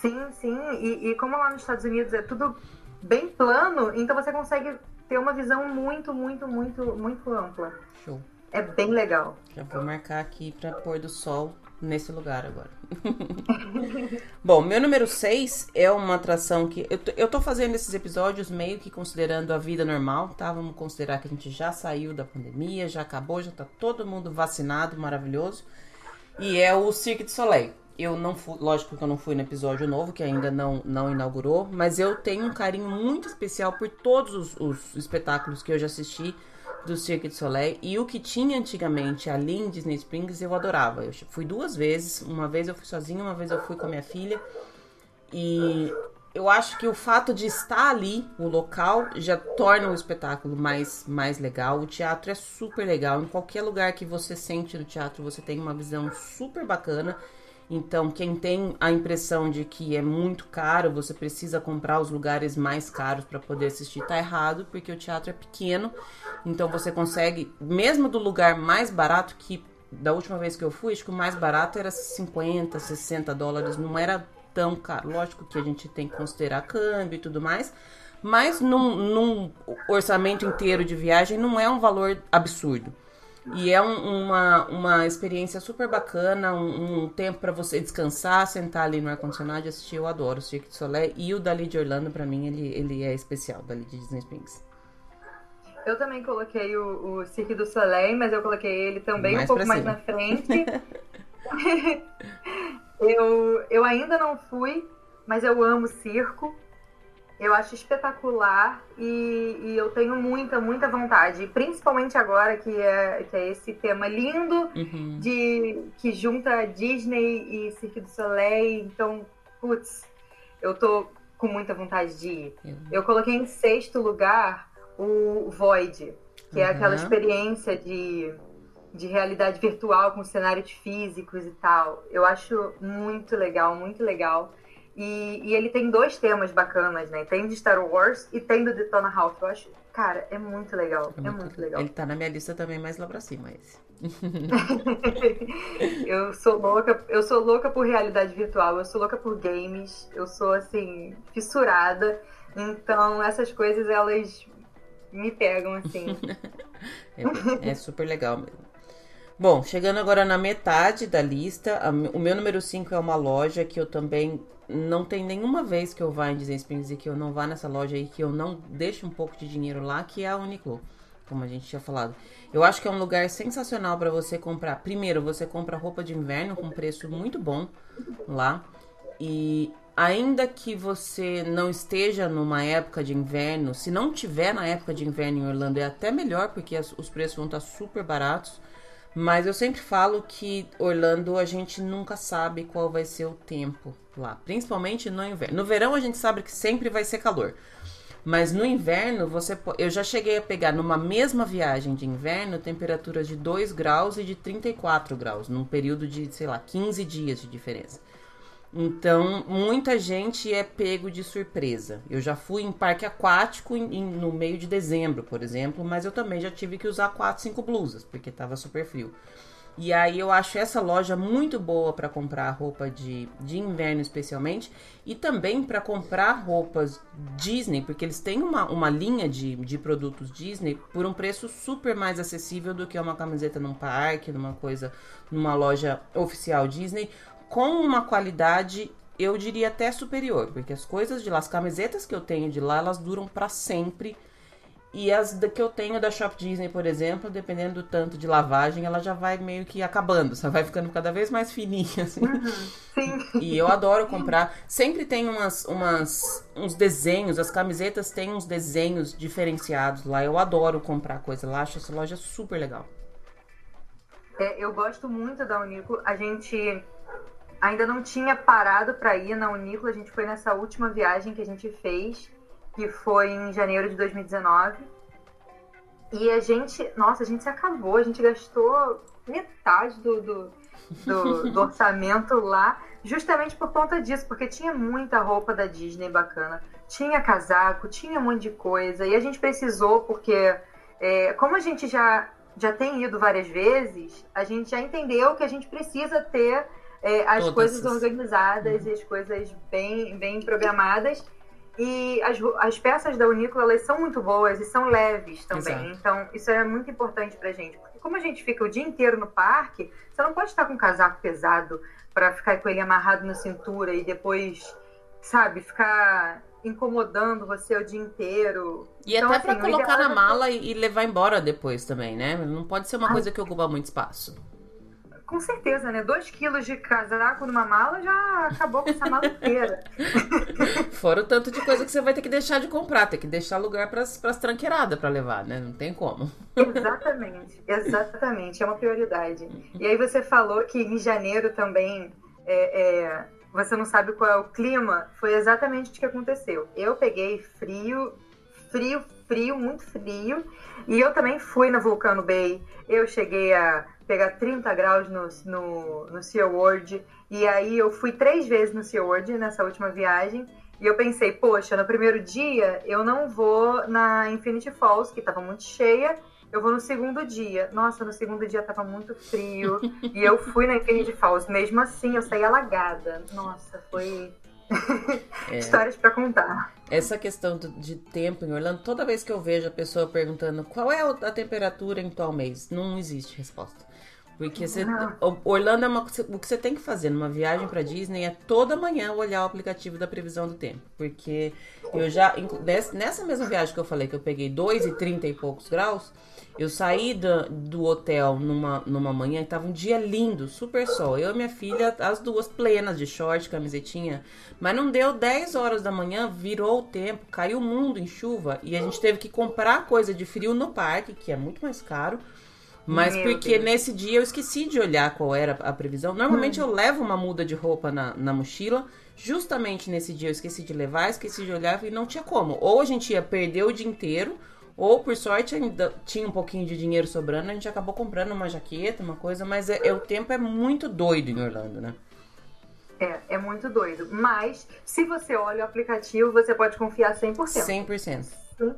Sim, sim. E, e como lá nos Estados Unidos é tudo bem plano, então você consegue ter uma visão muito, muito, muito, muito ampla.
Show.
É bem legal.
Já vou marcar aqui para pôr do sol nesse lugar agora. Bom, meu número 6 é uma atração que. Eu, eu tô fazendo esses episódios meio que considerando a vida normal, tá? Vamos considerar que a gente já saiu da pandemia, já acabou, já tá todo mundo vacinado, maravilhoso. E é o Cirque du Soleil. Eu não fui, lógico que eu não fui no episódio novo, que ainda não, não inaugurou, mas eu tenho um carinho muito especial por todos os, os espetáculos que eu já assisti do Cirque du Soleil. E o que tinha antigamente ali em Disney Springs eu adorava. Eu fui duas vezes. Uma vez eu fui sozinha, uma vez eu fui com a minha filha. E eu acho que o fato de estar ali, o local, já torna o espetáculo mais, mais legal. O teatro é super legal. Em qualquer lugar que você sente no teatro, você tem uma visão super bacana. Então, quem tem a impressão de que é muito caro, você precisa comprar os lugares mais caros para poder assistir, tá errado, porque o teatro é pequeno. Então, você consegue, mesmo do lugar mais barato, que da última vez que eu fui, acho que o mais barato era 50, 60 dólares, não era tão caro. Lógico que a gente tem que considerar câmbio e tudo mais, mas num, num orçamento inteiro de viagem não é um valor absurdo. E é um, uma, uma experiência super bacana, um, um tempo para você descansar, sentar ali no ar-condicionado e assistir. Eu adoro o Cirque du Soleil. E o Dali de Orlando, para mim, ele, ele é especial, o Dali de Disney Springs.
Eu também coloquei o, o Cirque du Soleil, mas eu coloquei ele também mais um pouco mais na frente. eu, eu ainda não fui, mas eu amo circo. Eu acho espetacular e, e, eu tenho muita, muita vontade. Principalmente agora que é, que é esse tema lindo uhum. de que junta Disney e Cirque du Soleil. Então, putz, eu tô com muita vontade de ir. Uhum. Eu coloquei em sexto lugar o Void, que uhum. é aquela experiência de, de realidade virtual com cenários físicos e tal. Eu acho muito legal, muito legal. E, e, ele tem dois temas bacanas, né? Tem de Star Wars e tem do Detona Ralph. Eu acho, cara, é muito legal. É, é muito, muito, legal.
Ele tá na minha lista também mais lá pra cima, esse.
eu sou louca, eu sou louca por realidade virtual, eu sou louca por games, eu sou assim, fissurada. Então, essas coisas elas me pegam assim.
é, é, super legal mesmo. Bom, chegando agora na metade da lista, a, o meu número 5 é uma loja que eu também não tem nenhuma vez que eu vá em Disney Springs e que eu não vá nessa loja aí, que eu não deixe um pouco de dinheiro lá, que é a Uniqlo, como a gente tinha falado. Eu acho que é um lugar sensacional para você comprar. Primeiro, você compra roupa de inverno com preço muito bom lá. E ainda que você não esteja numa época de inverno, se não tiver na época de inverno em Orlando, é até melhor, porque as, os preços vão estar super baratos. Mas eu sempre falo que Orlando a gente nunca sabe qual vai ser o tempo lá, principalmente no inverno. No verão a gente sabe que sempre vai ser calor. Mas no inverno, você eu já cheguei a pegar numa mesma viagem de inverno temperaturas de 2 graus e de 34 graus, num período de, sei lá, 15 dias de diferença. Então, muita gente é pego de surpresa. Eu já fui em parque aquático em, em, no meio de dezembro, por exemplo, mas eu também já tive que usar quatro, cinco blusas, porque estava super frio. E aí eu acho essa loja muito boa para comprar roupa de, de inverno especialmente e também para comprar roupas Disney, porque eles têm uma, uma linha de, de produtos Disney por um preço super mais acessível do que uma camiseta num parque, numa coisa, numa loja oficial Disney com uma qualidade, eu diria até superior, porque as coisas de lá, as camisetas que eu tenho de lá, elas duram para sempre. E as que eu tenho da Shop Disney, por exemplo, dependendo do tanto de lavagem, ela já vai meio que acabando, só vai ficando cada vez mais fininha, assim. Uhum, sim. E eu adoro comprar. Sempre tem umas, umas, uns desenhos, as camisetas têm uns desenhos diferenciados lá. Eu adoro comprar coisa lá, acho essa loja super legal.
É, eu gosto muito da Unico. A gente ainda não tinha parado para ir na Unícola. A gente foi nessa última viagem que a gente fez, que foi em janeiro de 2019. E a gente, nossa, a gente se acabou, a gente gastou metade do, do, do, do orçamento lá, justamente por conta disso, porque tinha muita roupa da Disney bacana, tinha casaco, tinha um monte de coisa, e a gente precisou, porque é, como a gente já, já tem ido várias vezes, a gente já entendeu que a gente precisa ter é, as Todas coisas essas... organizadas uhum. e as coisas bem, bem programadas. E as, as peças da Unícola, elas são muito boas e são leves também. Exato. Então, isso é muito importante pra gente. Porque como a gente fica o dia inteiro no parque, você não pode estar com um casaco pesado para ficar com ele amarrado na cintura e depois, sabe, ficar incomodando você o dia inteiro.
E então, até assim, para colocar na é mala e levar embora depois também, né? Não pode ser uma coisa que ocupa muito espaço
com certeza, né? Dois quilos de casaco numa mala já acabou com essa mala inteira.
Fora o tanto de coisa que você vai ter que deixar de comprar, tem que deixar lugar para as tranqueiradas para levar, né? Não tem como.
Exatamente, exatamente, é uma prioridade. E aí você falou que em janeiro também é, é, você não sabe qual é o clima, foi exatamente o que aconteceu. Eu peguei frio, frio, frio, muito frio, e eu também fui na Vulcano Bay. Eu cheguei a pegar 30 graus no, no, no Sea World. E aí eu fui três vezes no Sea World nessa última viagem. E eu pensei, poxa, no primeiro dia eu não vou na Infinity Falls, que estava muito cheia. Eu vou no segundo dia. Nossa, no segundo dia tava muito frio. e eu fui na Infinity Falls. Mesmo assim, eu saí alagada. Nossa, foi é. histórias para contar.
Essa questão de tempo em Orlando, toda vez que eu vejo a pessoa perguntando qual é a temperatura em tal mês, não existe resposta. Porque você, Orlando é uma, o que você tem que fazer numa viagem para Disney é toda manhã olhar o aplicativo da previsão do tempo. Porque eu já, nessa mesma viagem que eu falei que eu peguei 2 e 30 e poucos graus, eu saí do, do hotel numa, numa manhã e tava um dia lindo, super sol. Eu e minha filha, as duas plenas de short, camisetinha. Mas não deu 10 horas da manhã, virou o tempo, caiu o mundo em chuva e a gente teve que comprar coisa de frio no parque, que é muito mais caro. Mas Meu porque Deus. nesse dia eu esqueci de olhar qual era a previsão. Normalmente hum. eu levo uma muda de roupa na, na mochila. Justamente nesse dia eu esqueci de levar, esqueci de olhar e não tinha como. Ou a gente ia perder o dia inteiro, ou, por sorte, ainda tinha um pouquinho de dinheiro sobrando, a gente acabou comprando uma jaqueta, uma coisa, mas é, é o tempo é muito doido em Orlando, né?
É, é muito doido. Mas, se você olha o aplicativo, você pode confiar 100%.
100%. Sim.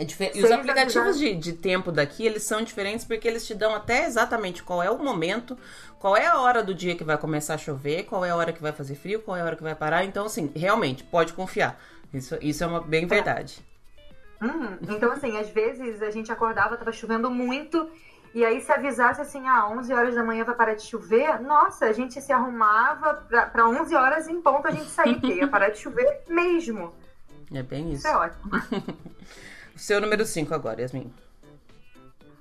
É difer... E os aplicativos de, de tempo daqui, eles são diferentes porque eles te dão até exatamente qual é o momento, qual é a hora do dia que vai começar a chover, qual é a hora que vai fazer frio, qual é a hora que vai parar. Então, assim, realmente, pode confiar. Isso, isso é uma bem é. verdade.
Uhum. Então, assim, às vezes a gente acordava, tava chovendo muito, e aí se avisasse assim, ah, 11 horas da manhã vai parar de chover, nossa, a gente se arrumava para 11 horas em ponto a gente sair, porque ia parar de chover mesmo.
É bem isso.
Isso é ótimo.
seu número 5 agora, Yasmin.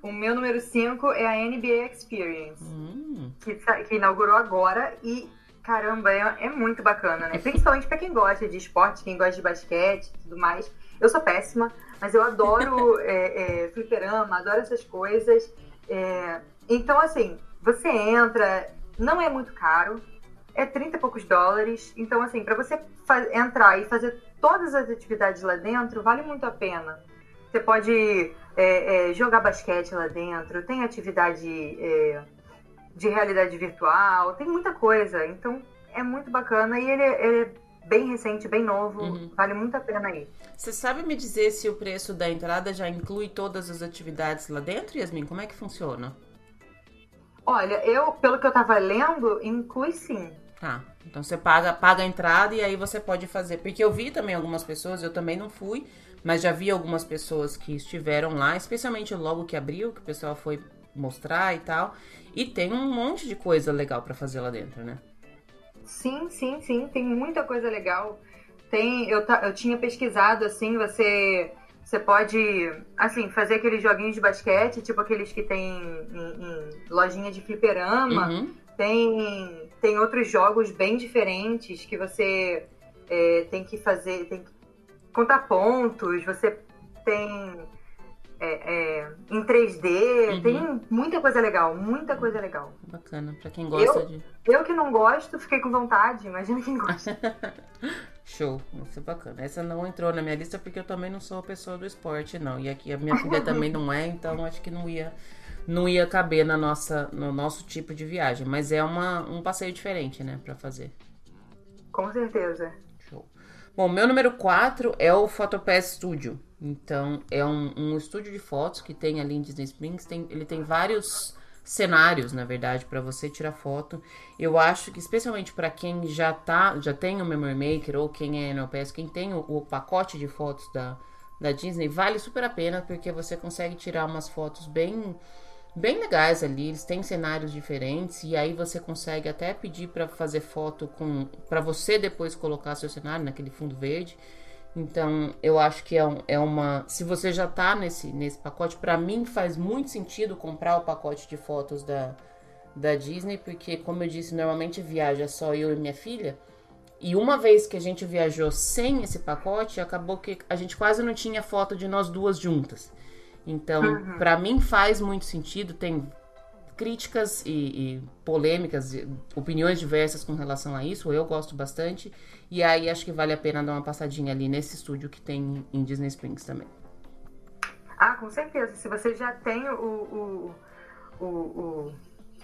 O meu número 5 é a NBA Experience, hum. que, que inaugurou agora e caramba, é, é, muito bacana, né? Principalmente para quem gosta de esporte, quem gosta de basquete e tudo mais. Eu sou péssima, mas eu adoro é, é, fliperama, adoro essas coisas. É, então, assim, você entra, não é muito caro, é 30 e poucos dólares. Então, assim, para você entrar e fazer todas as atividades lá dentro, vale muito a pena. Você pode é, é, jogar basquete lá dentro, tem atividade é, de realidade virtual, tem muita coisa. Então, é muito bacana e ele, ele é bem recente, bem novo, uhum. vale muito a pena ir.
Você sabe me dizer se o preço da entrada já inclui todas as atividades lá dentro, Yasmin? Como é que funciona?
Olha, eu, pelo que eu tava lendo, inclui sim.
Ah, então você paga, paga a entrada e aí você pode fazer. Porque eu vi também algumas pessoas, eu também não fui, mas já vi algumas pessoas que estiveram lá, especialmente logo que abriu, que o pessoal foi mostrar e tal. E tem um monte de coisa legal para fazer lá dentro, né?
Sim, sim, sim. Tem muita coisa legal. Tem, eu, eu tinha pesquisado assim, você você pode, assim, fazer aqueles joguinhos de basquete, tipo aqueles que tem em, em lojinha de fliperama. Uhum. Tem, tem outros jogos bem diferentes que você é, tem que fazer, tem que contar pontos, você tem é, é, em 3D, uhum. tem muita coisa legal, muita coisa legal.
Bacana, pra quem gosta
eu,
de.
Eu que não gosto, fiquei com vontade, imagina quem gosta.
Show, isso é bacana. Essa não entrou na minha lista porque eu também não sou pessoa do esporte, não. E aqui a minha filha também não é, então acho que não ia, não ia caber na nossa, no nosso tipo de viagem. Mas é uma, um passeio diferente, né, pra fazer.
Com certeza.
Bom, meu número 4 é o Photopass Studio. Então, é um, um estúdio de fotos que tem ali em Disney Springs. Tem, ele tem vários cenários, na verdade, para você tirar foto. Eu acho que especialmente para quem já tá, já tem o Memory Maker ou quem é NLPS, quem tem o, o, pacote de fotos da, da Disney, vale super a pena porque você consegue tirar umas fotos bem bem legais ali. Eles têm cenários diferentes e aí você consegue até pedir para fazer foto com para você depois colocar seu cenário naquele fundo verde. Então, eu acho que é, um, é uma. Se você já tá nesse, nesse pacote, para mim faz muito sentido comprar o pacote de fotos da, da Disney, porque, como eu disse, normalmente viaja só eu e minha filha. E uma vez que a gente viajou sem esse pacote, acabou que a gente quase não tinha foto de nós duas juntas. Então, uhum. para mim faz muito sentido. Tem críticas e, e polêmicas, e opiniões diversas com relação a isso. Eu gosto bastante. E aí acho que vale a pena dar uma passadinha ali nesse estúdio que tem em Disney Springs também.
Ah, com certeza. Se você já tem o, o, o, o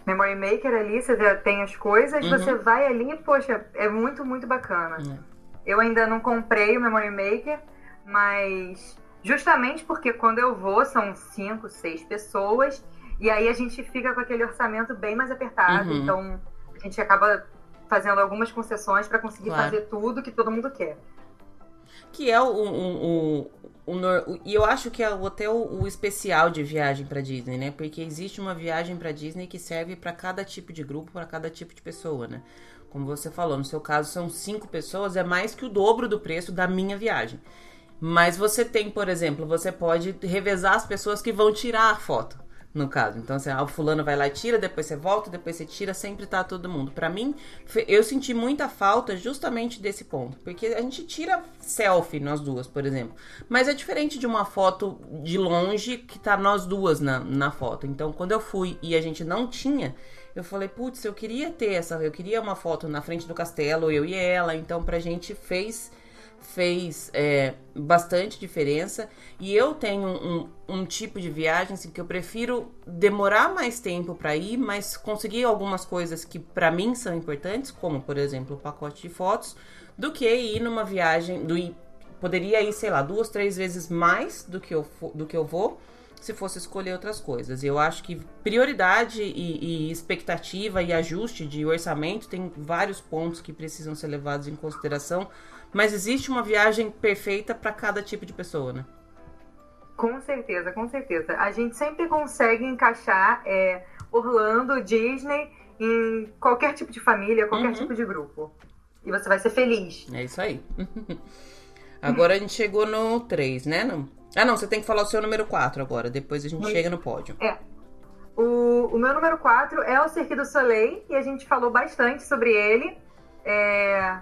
Memory Maker ali, você já tem as coisas, uhum. você vai ali, poxa, é muito, muito bacana. Uhum. Eu ainda não comprei o Memory Maker, mas justamente porque quando eu vou são cinco, seis pessoas e aí a gente fica com aquele orçamento bem mais apertado, uhum. então a gente acaba fazendo algumas concessões para conseguir claro. fazer tudo que todo mundo quer.
Que é o, o, o, o, e eu acho que é até o, o especial de viagem para Disney, né? Porque existe uma viagem para Disney que serve para cada tipo de grupo, para cada tipo de pessoa, né? Como você falou, no seu caso são cinco pessoas, é mais que o dobro do preço da minha viagem. Mas você tem, por exemplo, você pode revezar as pessoas que vão tirar a foto no caso. Então, assim, ah, o fulano vai lá e tira, depois você volta, depois você tira, sempre tá todo mundo. Para mim, eu senti muita falta justamente desse ponto, porque a gente tira selfie nós duas, por exemplo, mas é diferente de uma foto de longe que tá nós duas na, na foto. Então, quando eu fui e a gente não tinha, eu falei, putz, eu queria ter essa, eu queria uma foto na frente do castelo, eu e ela, então pra gente fez fez é, bastante diferença. E eu tenho um, um tipo de viagem assim, que eu prefiro demorar mais tempo para ir, mas conseguir algumas coisas que para mim são importantes, como por exemplo o pacote de fotos, do que ir numa viagem do poderia ir, sei lá, duas, três vezes mais do que eu, do que eu vou se fosse escolher outras coisas. Eu acho que prioridade e, e, expectativa e ajuste de orçamento tem vários pontos que precisam ser levados em consideração mas existe uma viagem perfeita para cada tipo de pessoa, né?
Com certeza, com certeza. A gente sempre consegue encaixar é, Orlando, Disney em qualquer tipo de família, qualquer uhum. tipo de grupo. E você vai ser feliz.
É isso aí. agora a gente chegou no 3, né? Não. Ah, não, você tem que falar o seu número 4 agora. Depois a gente chega no pódio.
É. O, o meu número 4 é o Cirque du Soleil e a gente falou bastante sobre ele. É,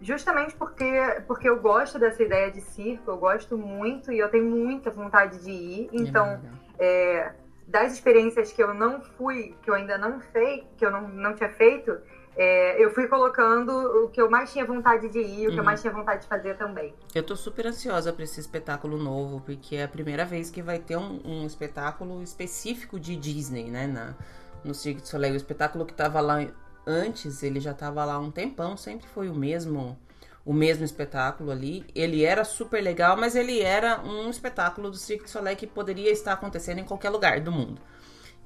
justamente porque, porque eu gosto dessa ideia de circo, eu gosto muito e eu tenho muita vontade de ir. Então, é, das experiências que eu não fui, que eu ainda não fei, que eu não, não tinha feito, é, eu fui colocando o que eu mais tinha vontade de ir, o que eu uhum. mais tinha vontade de fazer também.
Eu tô super ansiosa para esse espetáculo novo, porque é a primeira vez que vai ter um, um espetáculo específico de Disney, né? Na, no Cirque du Soleil. O espetáculo que tava lá antes, ele já estava lá um tempão, sempre foi o mesmo o mesmo espetáculo ali. Ele era super legal, mas ele era um espetáculo do Cirque du Soleil que poderia estar acontecendo em qualquer lugar do mundo.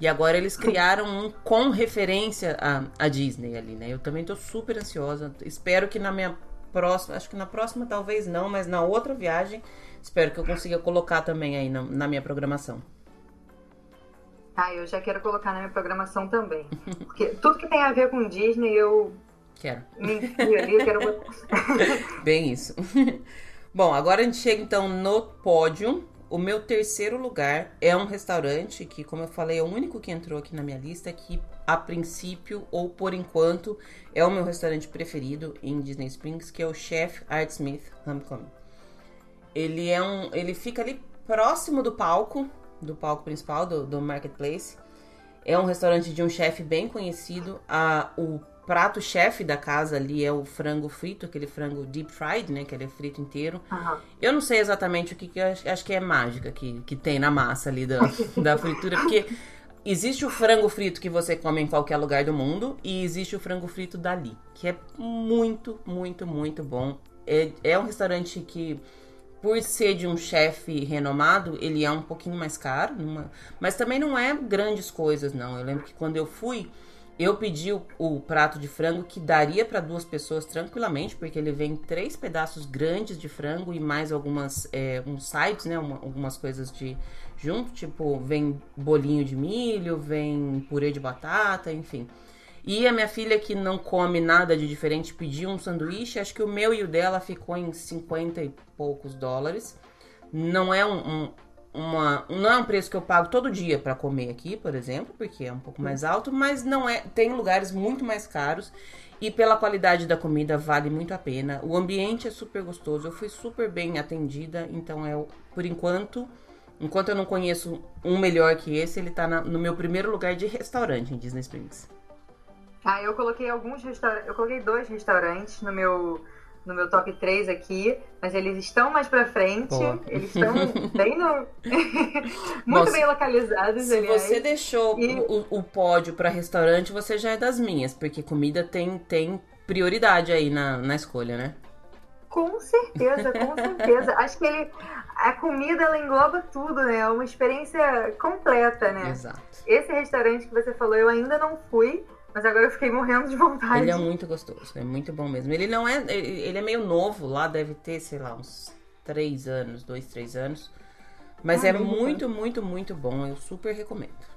E agora eles criaram um com referência a Disney ali, né? Eu também tô super ansiosa. Espero que na minha próxima, acho que na próxima talvez não, mas na outra viagem, espero que eu consiga colocar também aí na, na minha programação.
Ah, eu já quero colocar na minha programação também. Porque tudo que tem a ver com Disney, eu.
Quero.
Me enfio ali, eu quero.
Bem isso. Bom, agora a gente chega então no pódio. O meu terceiro lugar é um restaurante que, como eu falei, é o único que entrou aqui na minha lista, que a princípio ou por enquanto é o meu restaurante preferido em Disney Springs, que é o Chef Art Smith Homecoming. Ele é um, ele fica ali próximo do palco, do palco principal do, do Marketplace. É um restaurante de um chefe bem conhecido. A, o prato-chefe da casa ali é o frango frito, aquele frango deep fried, né? Que ele é frito inteiro. Uhum. Eu não sei exatamente o que, que acho, acho, que é mágica que, que tem na massa ali da, da fritura, porque existe o frango frito que você come em qualquer lugar do mundo e existe o frango frito dali, que é muito, muito, muito bom. É, é um restaurante que por ser de um chefe renomado, ele é um pouquinho mais caro, numa... mas também não é grandes coisas, não. Eu lembro que quando eu fui, eu pedi o, o prato de frango que daria para duas pessoas tranquilamente, porque ele vem três pedaços grandes de frango e mais algumas é, uns sides, né, uma, algumas coisas de junto, tipo vem bolinho de milho, vem purê de batata, enfim. E a minha filha, que não come nada de diferente, pediu um sanduíche. Acho que o meu e o dela ficou em 50 e poucos dólares. Não é um, um uma, não é um preço que eu pago todo dia para comer aqui, por exemplo, porque é um pouco mais alto, mas não é. Tem lugares muito mais caros e pela qualidade da comida vale muito a pena. O ambiente é super gostoso, eu fui super bem atendida, então é por enquanto, enquanto eu não conheço um melhor que esse, ele tá na, no meu primeiro lugar de restaurante em Disney Springs.
Ah, eu coloquei alguns restaurantes. Eu coloquei dois restaurantes no meu, no meu top 3 aqui, mas eles estão mais pra frente. Pô. Eles estão bem no. Muito Bom, bem localizados,
se aliás. você deixou e... o, o pódio para restaurante, você já é das minhas, porque comida tem, tem prioridade aí na, na escolha, né?
Com certeza, com certeza. Acho que ele, a comida ela engloba tudo, né? É uma experiência completa, né?
Exato.
Esse restaurante que você falou, eu ainda não fui, mas agora eu fiquei morrendo de vontade.
Ele é muito gostoso, é muito bom mesmo. Ele não é. Ele é meio novo lá, deve ter, sei lá, uns três anos, dois, três anos. Mas ah, é muito, muito, muito bom. Eu super recomendo.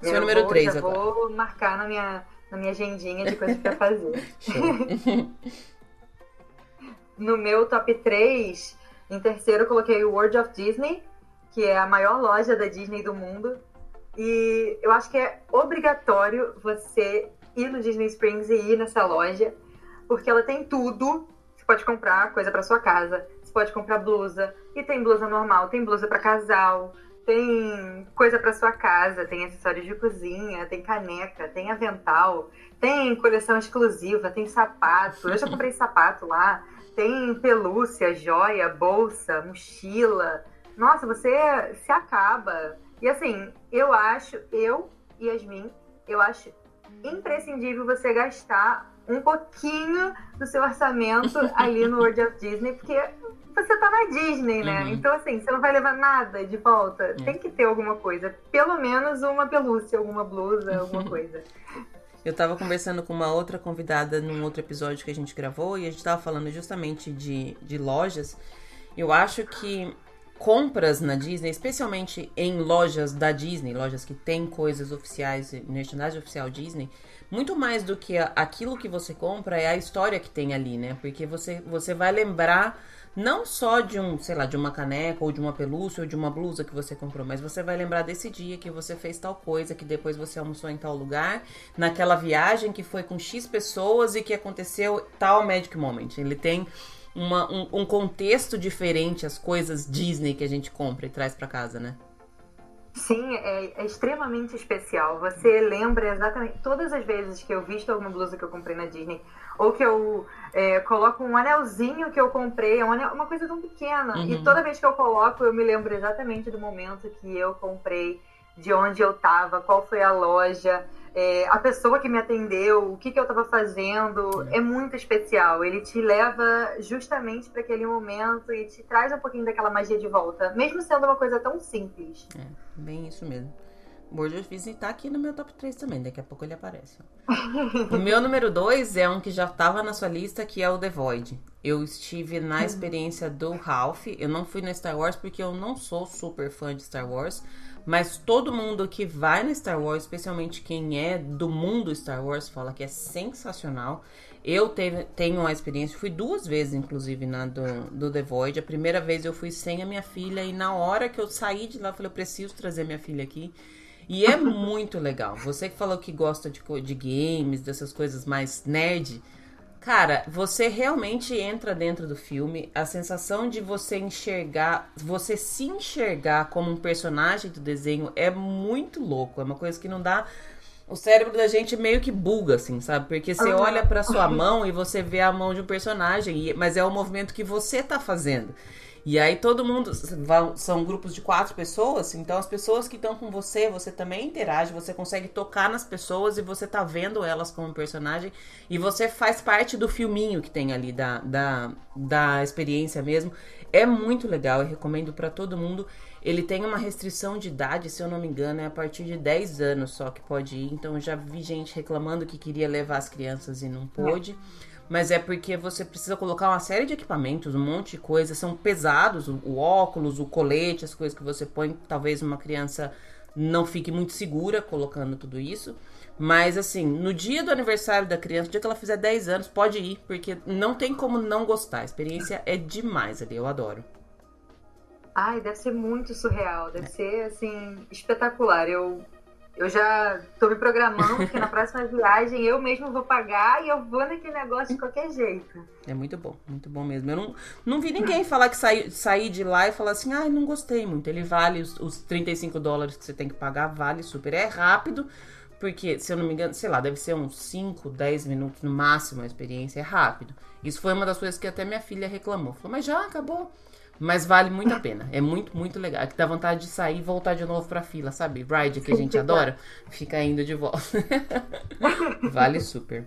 Seu eu número 3 agora. Vou marcar na minha, na minha agendinha de coisas pra fazer. no meu top 3, em terceiro, eu coloquei o World of Disney, que é a maior loja da Disney do mundo. E eu acho que é obrigatório você ir no Disney Springs e ir nessa loja, porque ela tem tudo. Você pode comprar coisa para sua casa, você pode comprar blusa, e tem blusa normal, tem blusa para casal, tem coisa para sua casa, tem acessórios de cozinha, tem caneca, tem avental, tem coleção exclusiva, tem sapato. Eu já comprei sapato lá. Tem pelúcia, joia, bolsa, mochila. Nossa, você se acaba. E assim, eu acho, eu, Yasmin, eu acho imprescindível você gastar um pouquinho do seu orçamento ali no World of Disney, porque você tá na Disney, né? Uhum. Então, assim, você não vai levar nada de volta. Uhum. Tem que ter alguma coisa. Pelo menos uma pelúcia, alguma blusa, alguma coisa.
Eu tava conversando com uma outra convidada num outro episódio que a gente gravou e a gente tava falando justamente de, de lojas. Eu acho que compras na Disney, especialmente em lojas da Disney, lojas que têm coisas oficiais, merchandising oficial Disney, muito mais do que aquilo que você compra é a história que tem ali, né? Porque você, você vai lembrar não só de um, sei lá, de uma caneca ou de uma pelúcia ou de uma blusa que você comprou, mas você vai lembrar desse dia que você fez tal coisa, que depois você almoçou em tal lugar, naquela viagem que foi com X pessoas e que aconteceu tal Magic Moment. Ele tem uma, um, um contexto diferente às coisas Disney que a gente compra e traz para casa, né?
Sim, é, é, extremamente especial. Você lembra exatamente todas as vezes que eu visto alguma blusa que eu comprei na Disney, ou que eu é, coloco um anelzinho que eu comprei, é um anel, uma coisa tão pequena. Uhum. E toda vez que eu coloco, eu me lembro exatamente do momento que eu comprei, de onde eu estava, qual foi a loja, é, a pessoa que me atendeu, o que, que eu estava fazendo. É. é muito especial. Ele te leva justamente para aquele momento e te traz um pouquinho daquela magia de volta, mesmo sendo uma coisa tão simples.
É, bem isso mesmo. Of Disney tá aqui no meu top 3 também, daqui a pouco ele aparece. o meu número 2 é um que já tava na sua lista, que é o The Void. Eu estive na uhum. experiência do Ralph. Eu não fui no Star Wars porque eu não sou super fã de Star Wars. Mas todo mundo que vai no Star Wars, especialmente quem é do mundo Star Wars, fala que é sensacional. Eu teve, tenho uma experiência, fui duas vezes, inclusive, na do, do The Void. A primeira vez eu fui sem a minha filha, e na hora que eu saí de lá, eu falei, eu preciso trazer minha filha aqui. E é muito legal. Você que falou que gosta de, de games, dessas coisas mais nerd. Cara, você realmente entra dentro do filme. A sensação de você enxergar, você se enxergar como um personagem do desenho é muito louco. É uma coisa que não dá. O cérebro da gente meio que buga, assim, sabe? Porque você olha para sua mão e você vê a mão de um personagem, mas é o movimento que você tá fazendo. E aí todo mundo são grupos de quatro pessoas, então as pessoas que estão com você, você também interage, você consegue tocar nas pessoas e você tá vendo elas como personagem e você faz parte do filminho que tem ali da, da, da experiência mesmo. É muito legal, eu recomendo para todo mundo. Ele tem uma restrição de idade, se eu não me engano, é a partir de 10 anos só que pode ir. Então eu já vi gente reclamando que queria levar as crianças e não pôde. É mas é porque você precisa colocar uma série de equipamentos, um monte de coisas, são pesados, o, o óculos, o colete, as coisas que você põe, talvez uma criança não fique muito segura colocando tudo isso. Mas assim, no dia do aniversário da criança, no dia que ela fizer 10 anos, pode ir, porque não tem como não gostar. A experiência é demais ali, eu adoro.
Ai, deve ser muito surreal, deve ser assim espetacular. Eu eu já tô me programando que na próxima viagem eu mesmo vou pagar e eu vou naquele negócio de qualquer jeito.
É muito bom, muito bom mesmo. Eu não, não vi ninguém falar que sair saí de lá e falar assim, ai, ah, não gostei muito. Ele vale os, os 35 dólares que você tem que pagar, vale super. É rápido, porque, se eu não me engano, sei lá, deve ser uns 5, 10 minutos no máximo a experiência, é rápido. Isso foi uma das coisas que até minha filha reclamou. Falou, mas já acabou. Mas vale muito a pena. É muito, muito legal. É que dá vontade de sair e voltar de novo pra fila, sabe? Ride que a gente adora. Fica indo de volta. vale super.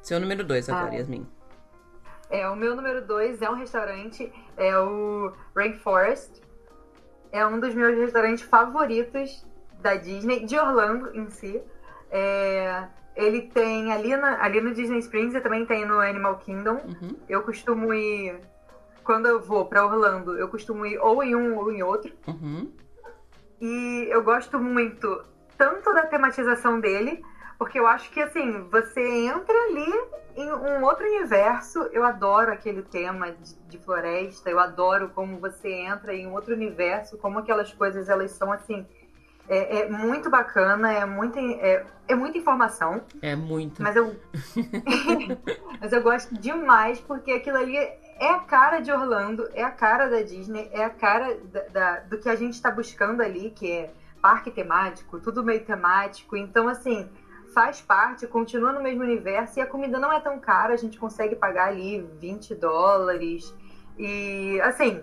Seu número 2 agora, ah, Yasmin.
É, o meu número 2 é um restaurante, é o Rainforest. É um dos meus restaurantes favoritos da Disney, de Orlando em si. É, ele tem ali, na, ali no Disney Springs e também tem no Animal Kingdom. Uhum. Eu costumo ir. Quando eu vou para Orlando, eu costumo ir ou em um ou em outro. Uhum. E eu gosto muito tanto da tematização dele, porque eu acho que assim, você entra ali em um outro universo. Eu adoro aquele tema de, de, floresta, eu adoro como você entra em um outro universo, como aquelas coisas elas são assim. É, é muito bacana, é, muito, é, é muita informação.
É muito.
Mas eu, mas eu gosto demais, porque aquilo ali é a cara de Orlando, é a cara da Disney, é a cara da, da do que a gente está buscando ali, que é parque temático, tudo meio temático. Então, assim, faz parte, continua no mesmo universo e a comida não é tão cara, a gente consegue pagar ali 20 dólares. E assim,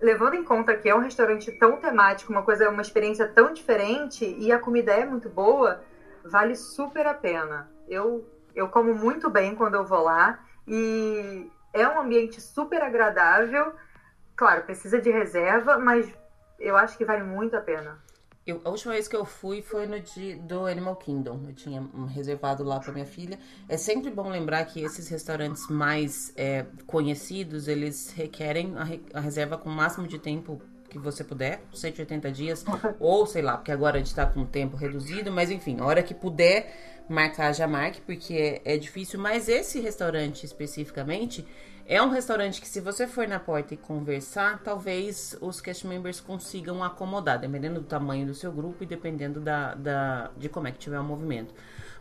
levando em conta que é um restaurante tão temático, uma coisa, uma experiência tão diferente e a comida é muito boa, vale super a pena. Eu eu como muito bem quando eu vou lá e é um ambiente super agradável. Claro, precisa de reserva, mas eu acho que vale muito a pena.
Eu, a última vez que eu fui foi no dia do Animal Kingdom. Eu tinha reservado lá para minha filha. É sempre bom lembrar que esses restaurantes mais é, conhecidos, eles requerem a, re, a, reserva com o máximo de tempo que você puder, 180 dias, ou sei lá, porque agora a gente tá com o tempo reduzido, mas enfim, a hora que puder marcar, já marque, porque é, é difícil. Mas esse restaurante especificamente, é um restaurante que, se você for na porta e conversar, talvez os cast members consigam acomodar, dependendo do tamanho do seu grupo e dependendo da, da, de como é que tiver o movimento.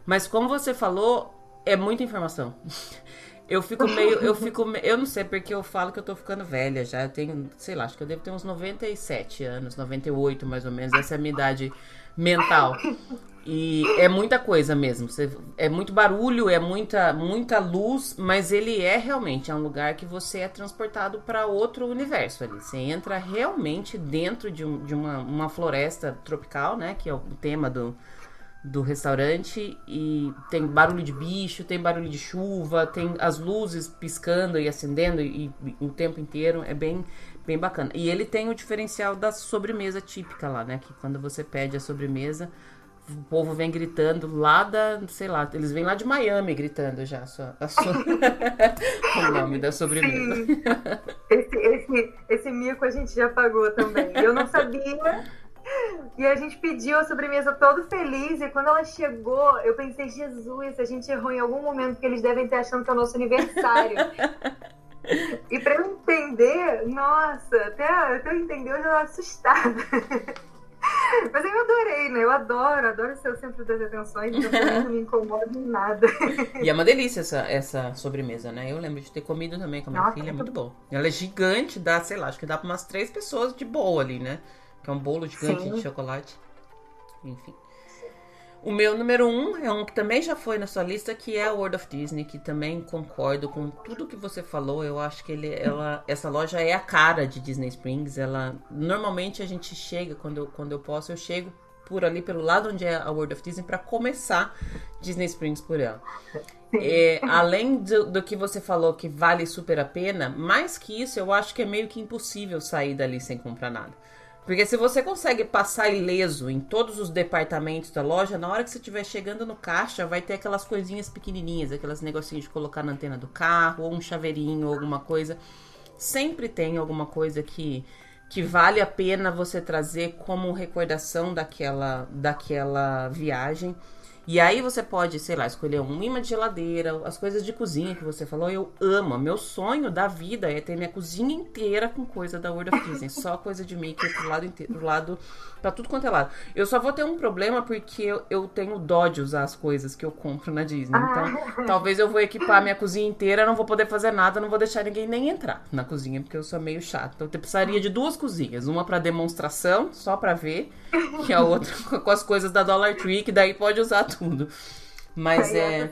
Mas como você falou, é muita informação. Eu fico meio. Eu fico. Eu não sei porque eu falo que eu tô ficando velha já. Eu tenho, sei lá, acho que eu devo ter uns 97 anos, 98 mais ou menos. Essa é a minha idade mental. E é muita coisa mesmo. É muito barulho, é muita, muita luz, mas ele é realmente é um lugar que você é transportado para outro universo ali. Você entra realmente dentro de, um, de uma, uma floresta tropical, né? Que é o tema do, do restaurante. E tem barulho de bicho, tem barulho de chuva, tem as luzes piscando e acendendo e, e o tempo inteiro. É bem, bem bacana. E ele tem o diferencial da sobremesa típica lá, né? Que quando você pede a sobremesa o povo vem gritando lá da, sei lá, eles vêm lá de Miami gritando já a sua, a sua... o nome da sobremesa.
Esse, esse, esse mico a gente já pagou também. Eu não sabia. E a gente pediu a sobremesa todo feliz. E quando ela chegou, eu pensei, Jesus, a gente errou em algum momento, porque eles devem ter achando que é o nosso aniversário. E para eu entender, nossa, até, até eu entender, eu já estava assustada. Mas eu adorei, né? Eu adoro, adoro ser o centro das atenções, então não me incomoda em nada.
E é uma delícia essa, essa sobremesa, né? Eu lembro de ter comido também com a minha Nossa, filha, é muito bom. Ela é gigante, dá, sei lá, acho que dá para umas três pessoas de boa ali, né? Que é um bolo gigante Sim. de chocolate. Enfim. O meu número um é um que também já foi na sua lista, que é a World of Disney, que também concordo com tudo que você falou. Eu acho que ele, ela, essa loja é a cara de Disney Springs. Ela normalmente a gente chega quando eu, quando eu posso, eu chego por ali pelo lado onde é a World of Disney para começar Disney Springs por ela. É, além do, do, que você falou que vale super a pena, mais que isso, eu acho que é meio que impossível sair dali sem comprar nada. Porque se você consegue passar ileso em todos os departamentos da loja, na hora que você estiver chegando no caixa, vai ter aquelas coisinhas pequenininhas, aquelas negocinhos de colocar na antena do carro, ou um chaveirinho, ou alguma coisa. Sempre tem alguma coisa que, que vale a pena você trazer como recordação daquela, daquela viagem. E aí você pode, sei lá, escolher um imã de geladeira, as coisas de cozinha que você falou, eu amo. Meu sonho da vida é ter minha cozinha inteira com coisa da World of Disney. Só coisa de Mickey pro lado inteiro, pro lado, pra tudo quanto é lado. Eu só vou ter um problema porque eu, eu tenho dó de usar as coisas que eu compro na Disney. Então, ah. talvez eu vou equipar minha cozinha inteira, não vou poder fazer nada, não vou deixar ninguém nem entrar na cozinha, porque eu sou meio chato. Então, eu precisaria de duas cozinhas. Uma para demonstração, só para ver, e a outra com as coisas da Dollar Tree, que daí pode usar tudo tudo. Mas é.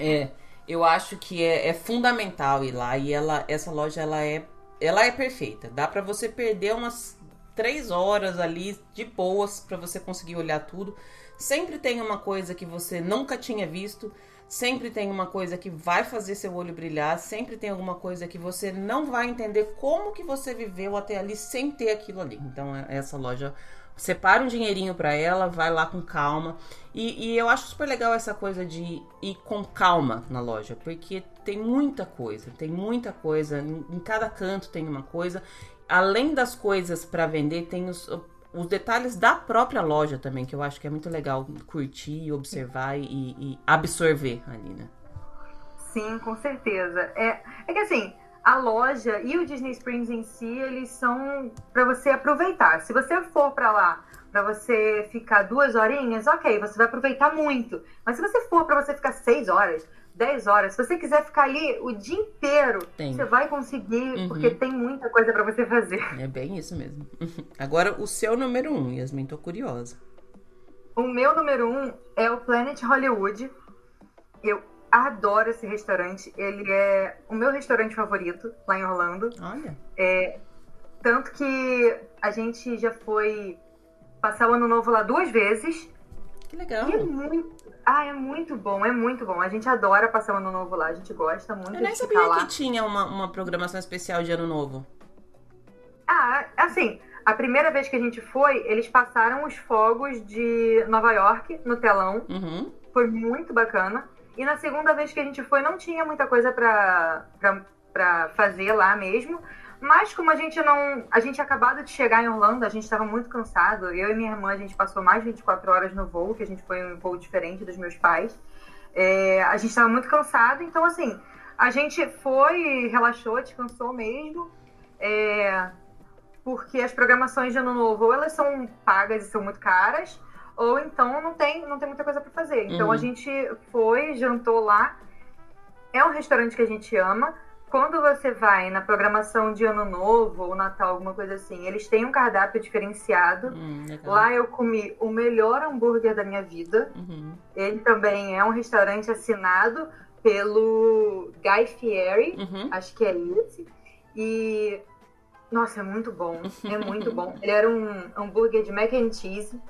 É. Eu acho que é, é, fundamental ir lá e ela, essa loja ela é, ela é perfeita. Dá para você perder umas três horas ali de boas para você conseguir olhar tudo. Sempre tem uma coisa que você nunca tinha visto. Sempre tem uma coisa que vai fazer seu olho brilhar, sempre tem alguma coisa que você não vai entender como que você viveu até ali sem ter aquilo ali. Então essa loja separa um dinheirinho para ela, vai lá com calma. E, e, eu acho super legal essa coisa de ir com calma na loja, porque tem muita coisa, tem muita coisa, em, cada canto tem uma coisa. Além das coisas para vender, tem os, os detalhes da própria loja também, que eu acho que é muito legal curtir, observar e, e absorver ali, né?
Sim, com certeza. É, é que assim, a loja e o Disney Springs em si, eles são para você aproveitar. Se você for para lá para você ficar duas horinhas, ok, você vai aproveitar muito. Mas se você for para você ficar seis horas, dez horas, se você quiser ficar ali o dia inteiro, tem. você vai conseguir, uhum. porque tem muita coisa para você fazer.
É bem isso mesmo. Agora, o seu número um, Yasmin, tô curiosa.
O meu número um é o Planet Hollywood. Eu adoro esse restaurante. Ele é o meu restaurante favorito lá em Orlando.
Olha.
É, tanto que a gente já foi passar o ano novo lá duas vezes.
Que legal.
E é muito. Ah, é muito bom, é muito bom. A gente adora passar o ano novo lá, a gente gosta muito Eu
nem sabia que tinha uma, uma programação especial de ano novo.
Ah, assim, a primeira vez que a gente foi, eles passaram os fogos de Nova York no telão.
Uhum.
Foi muito bacana. E na segunda vez que a gente foi, não tinha muita coisa pra fazer lá mesmo. Mas como a gente não. A gente acabado de chegar em Orlando, a gente estava muito cansado. Eu e minha irmã, a gente passou mais de 24 horas no voo, que a gente foi um voo diferente dos meus pais. É, a gente estava muito cansado, então assim, a gente foi, relaxou, descansou mesmo. É, porque as programações de ano novo, elas são pagas e são muito caras, ou então não tem, não tem muita coisa para fazer. Então uhum. a gente foi, jantou lá. É um restaurante que a gente ama quando você vai na programação de Ano Novo ou Natal, alguma coisa assim, eles têm um cardápio diferenciado.
Hum,
Lá eu comi o melhor hambúrguer da minha vida.
Uhum.
Ele também é um restaurante assinado pelo Guy Fieri,
uhum.
acho que é esse. E nossa, é muito bom, é muito bom. Ele era um hambúrguer de mac and cheese.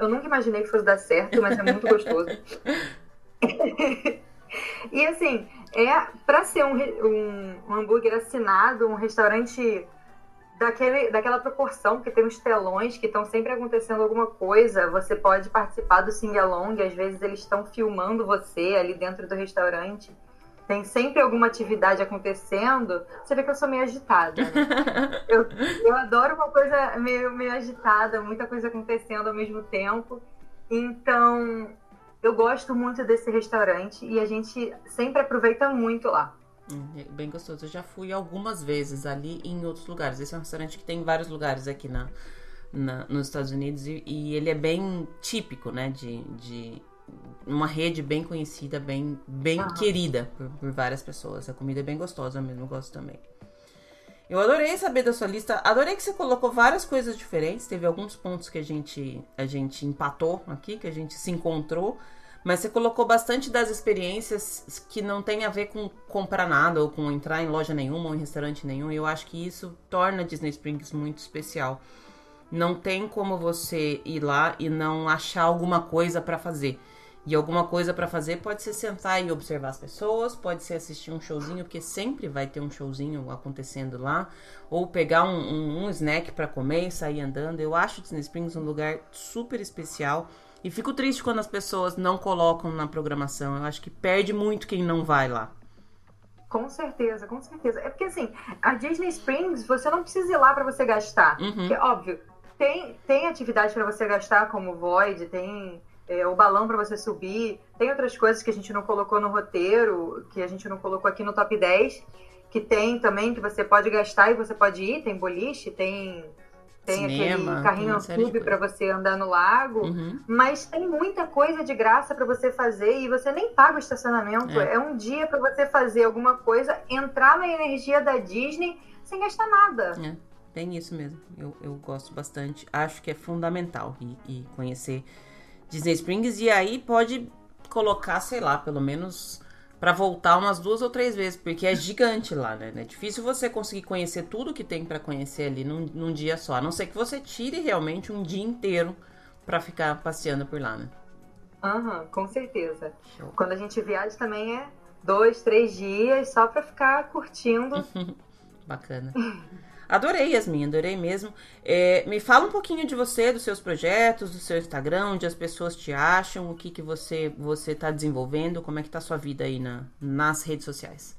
Eu nunca imaginei que fosse dar certo, mas é muito gostoso. e assim, é para ser um, um, um, hambúrguer assinado, um restaurante daquele, daquela proporção, porque tem uns telões que estão sempre acontecendo alguma coisa, você pode participar do sing-along, às vezes eles estão filmando você ali dentro do restaurante. Tem sempre alguma atividade acontecendo. Você vê que eu sou meio agitada. Né? eu, eu adoro uma coisa meio, meio agitada, muita coisa acontecendo ao mesmo tempo. Então, eu gosto muito desse restaurante e a gente sempre aproveita muito lá.
Hum, é bem gostoso. Eu já fui algumas vezes ali e em outros lugares. Esse é um restaurante que tem em vários lugares aqui na, na nos Estados Unidos e, e, ele é bem típico, né? De, de uma rede bem conhecida, bem, bem uhum. querida por, por, várias pessoas. A comida é bem gostosa mesmo, eu gosto também. Eu adorei saber da sua lista. Adorei que você colocou várias coisas diferentes. Teve alguns pontos que a gente, a gente empatou aqui, que a gente se encontrou. Mas você colocou bastante das experiências que não tem a ver com comprar nada ou com entrar em loja nenhuma ou em restaurante nenhum. E eu acho que isso torna Disney Springs muito especial. Não tem como você ir lá e não achar alguma coisa para fazer. E alguma coisa para fazer pode ser sentar e observar as pessoas, pode ser assistir um showzinho, porque sempre vai ter um showzinho acontecendo lá, ou pegar um, um, um snack para comer e sair andando. Eu acho Disney Springs um lugar super especial. E fico triste quando as pessoas não colocam na programação. Eu acho que perde muito quem não vai lá.
Com certeza, com certeza. É porque assim, a Disney Springs, você não precisa ir lá para você gastar.
Uhum.
Porque, óbvio, tem, tem atividade para você gastar, como Void, tem é, o balão para você subir. Tem outras coisas que a gente não colocou no roteiro, que a gente não colocou aqui no top 10, que tem também, que você pode gastar e você pode ir. Tem boliche, tem, tem Cinema, aquele carrinho clube para você andar no lago.
Uhum.
Mas tem muita coisa de graça para você fazer e você nem paga o estacionamento. É, é um dia para você fazer alguma coisa, entrar na energia da Disney sem gastar nada.
É. Tem isso mesmo. Eu, eu gosto bastante. Acho que é fundamental e, e conhecer Disney Springs e aí pode colocar, sei lá, pelo menos para voltar umas duas ou três vezes, porque é gigante lá, né? É difícil você conseguir conhecer tudo que tem para conhecer ali num, num, dia só, a não ser que você tire realmente um dia inteiro para ficar passeando por lá, né?
Aham, uhum, com certeza. Show. Quando a gente viaja também é dois, três dias só para ficar curtindo.
Bacana. Adorei, Yasmin, adorei mesmo. É, me fala um pouquinho de você, dos seus projetos, do seu Instagram, onde as pessoas te acham, o que, que você você está desenvolvendo, como é que tá a sua vida aí na, nas redes sociais.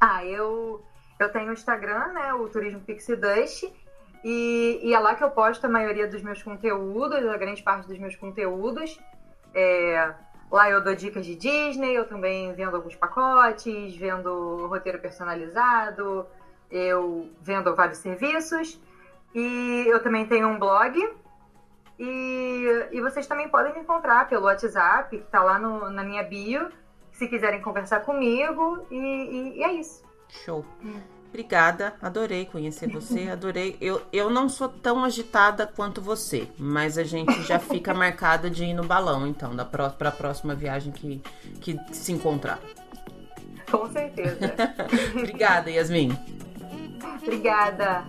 Ah, eu, eu tenho o Instagram, né, o Turismo Pixie Dust, e, e é lá que eu posto a maioria dos meus conteúdos, a grande parte dos meus conteúdos. É, lá eu dou dicas de Disney, eu também vendo alguns pacotes, vendo roteiro personalizado, eu vendo vários serviços e eu também tenho um blog. E, e vocês também podem me encontrar pelo WhatsApp, que está lá no, na minha bio, se quiserem conversar comigo. E, e, e é isso.
Show. Obrigada, adorei conhecer você, adorei. Eu, eu não sou tão agitada quanto você, mas a gente já fica marcada de ir no balão, então, da para a próxima viagem que, que se encontrar.
Com certeza.
Obrigada, Yasmin.
Obrigada.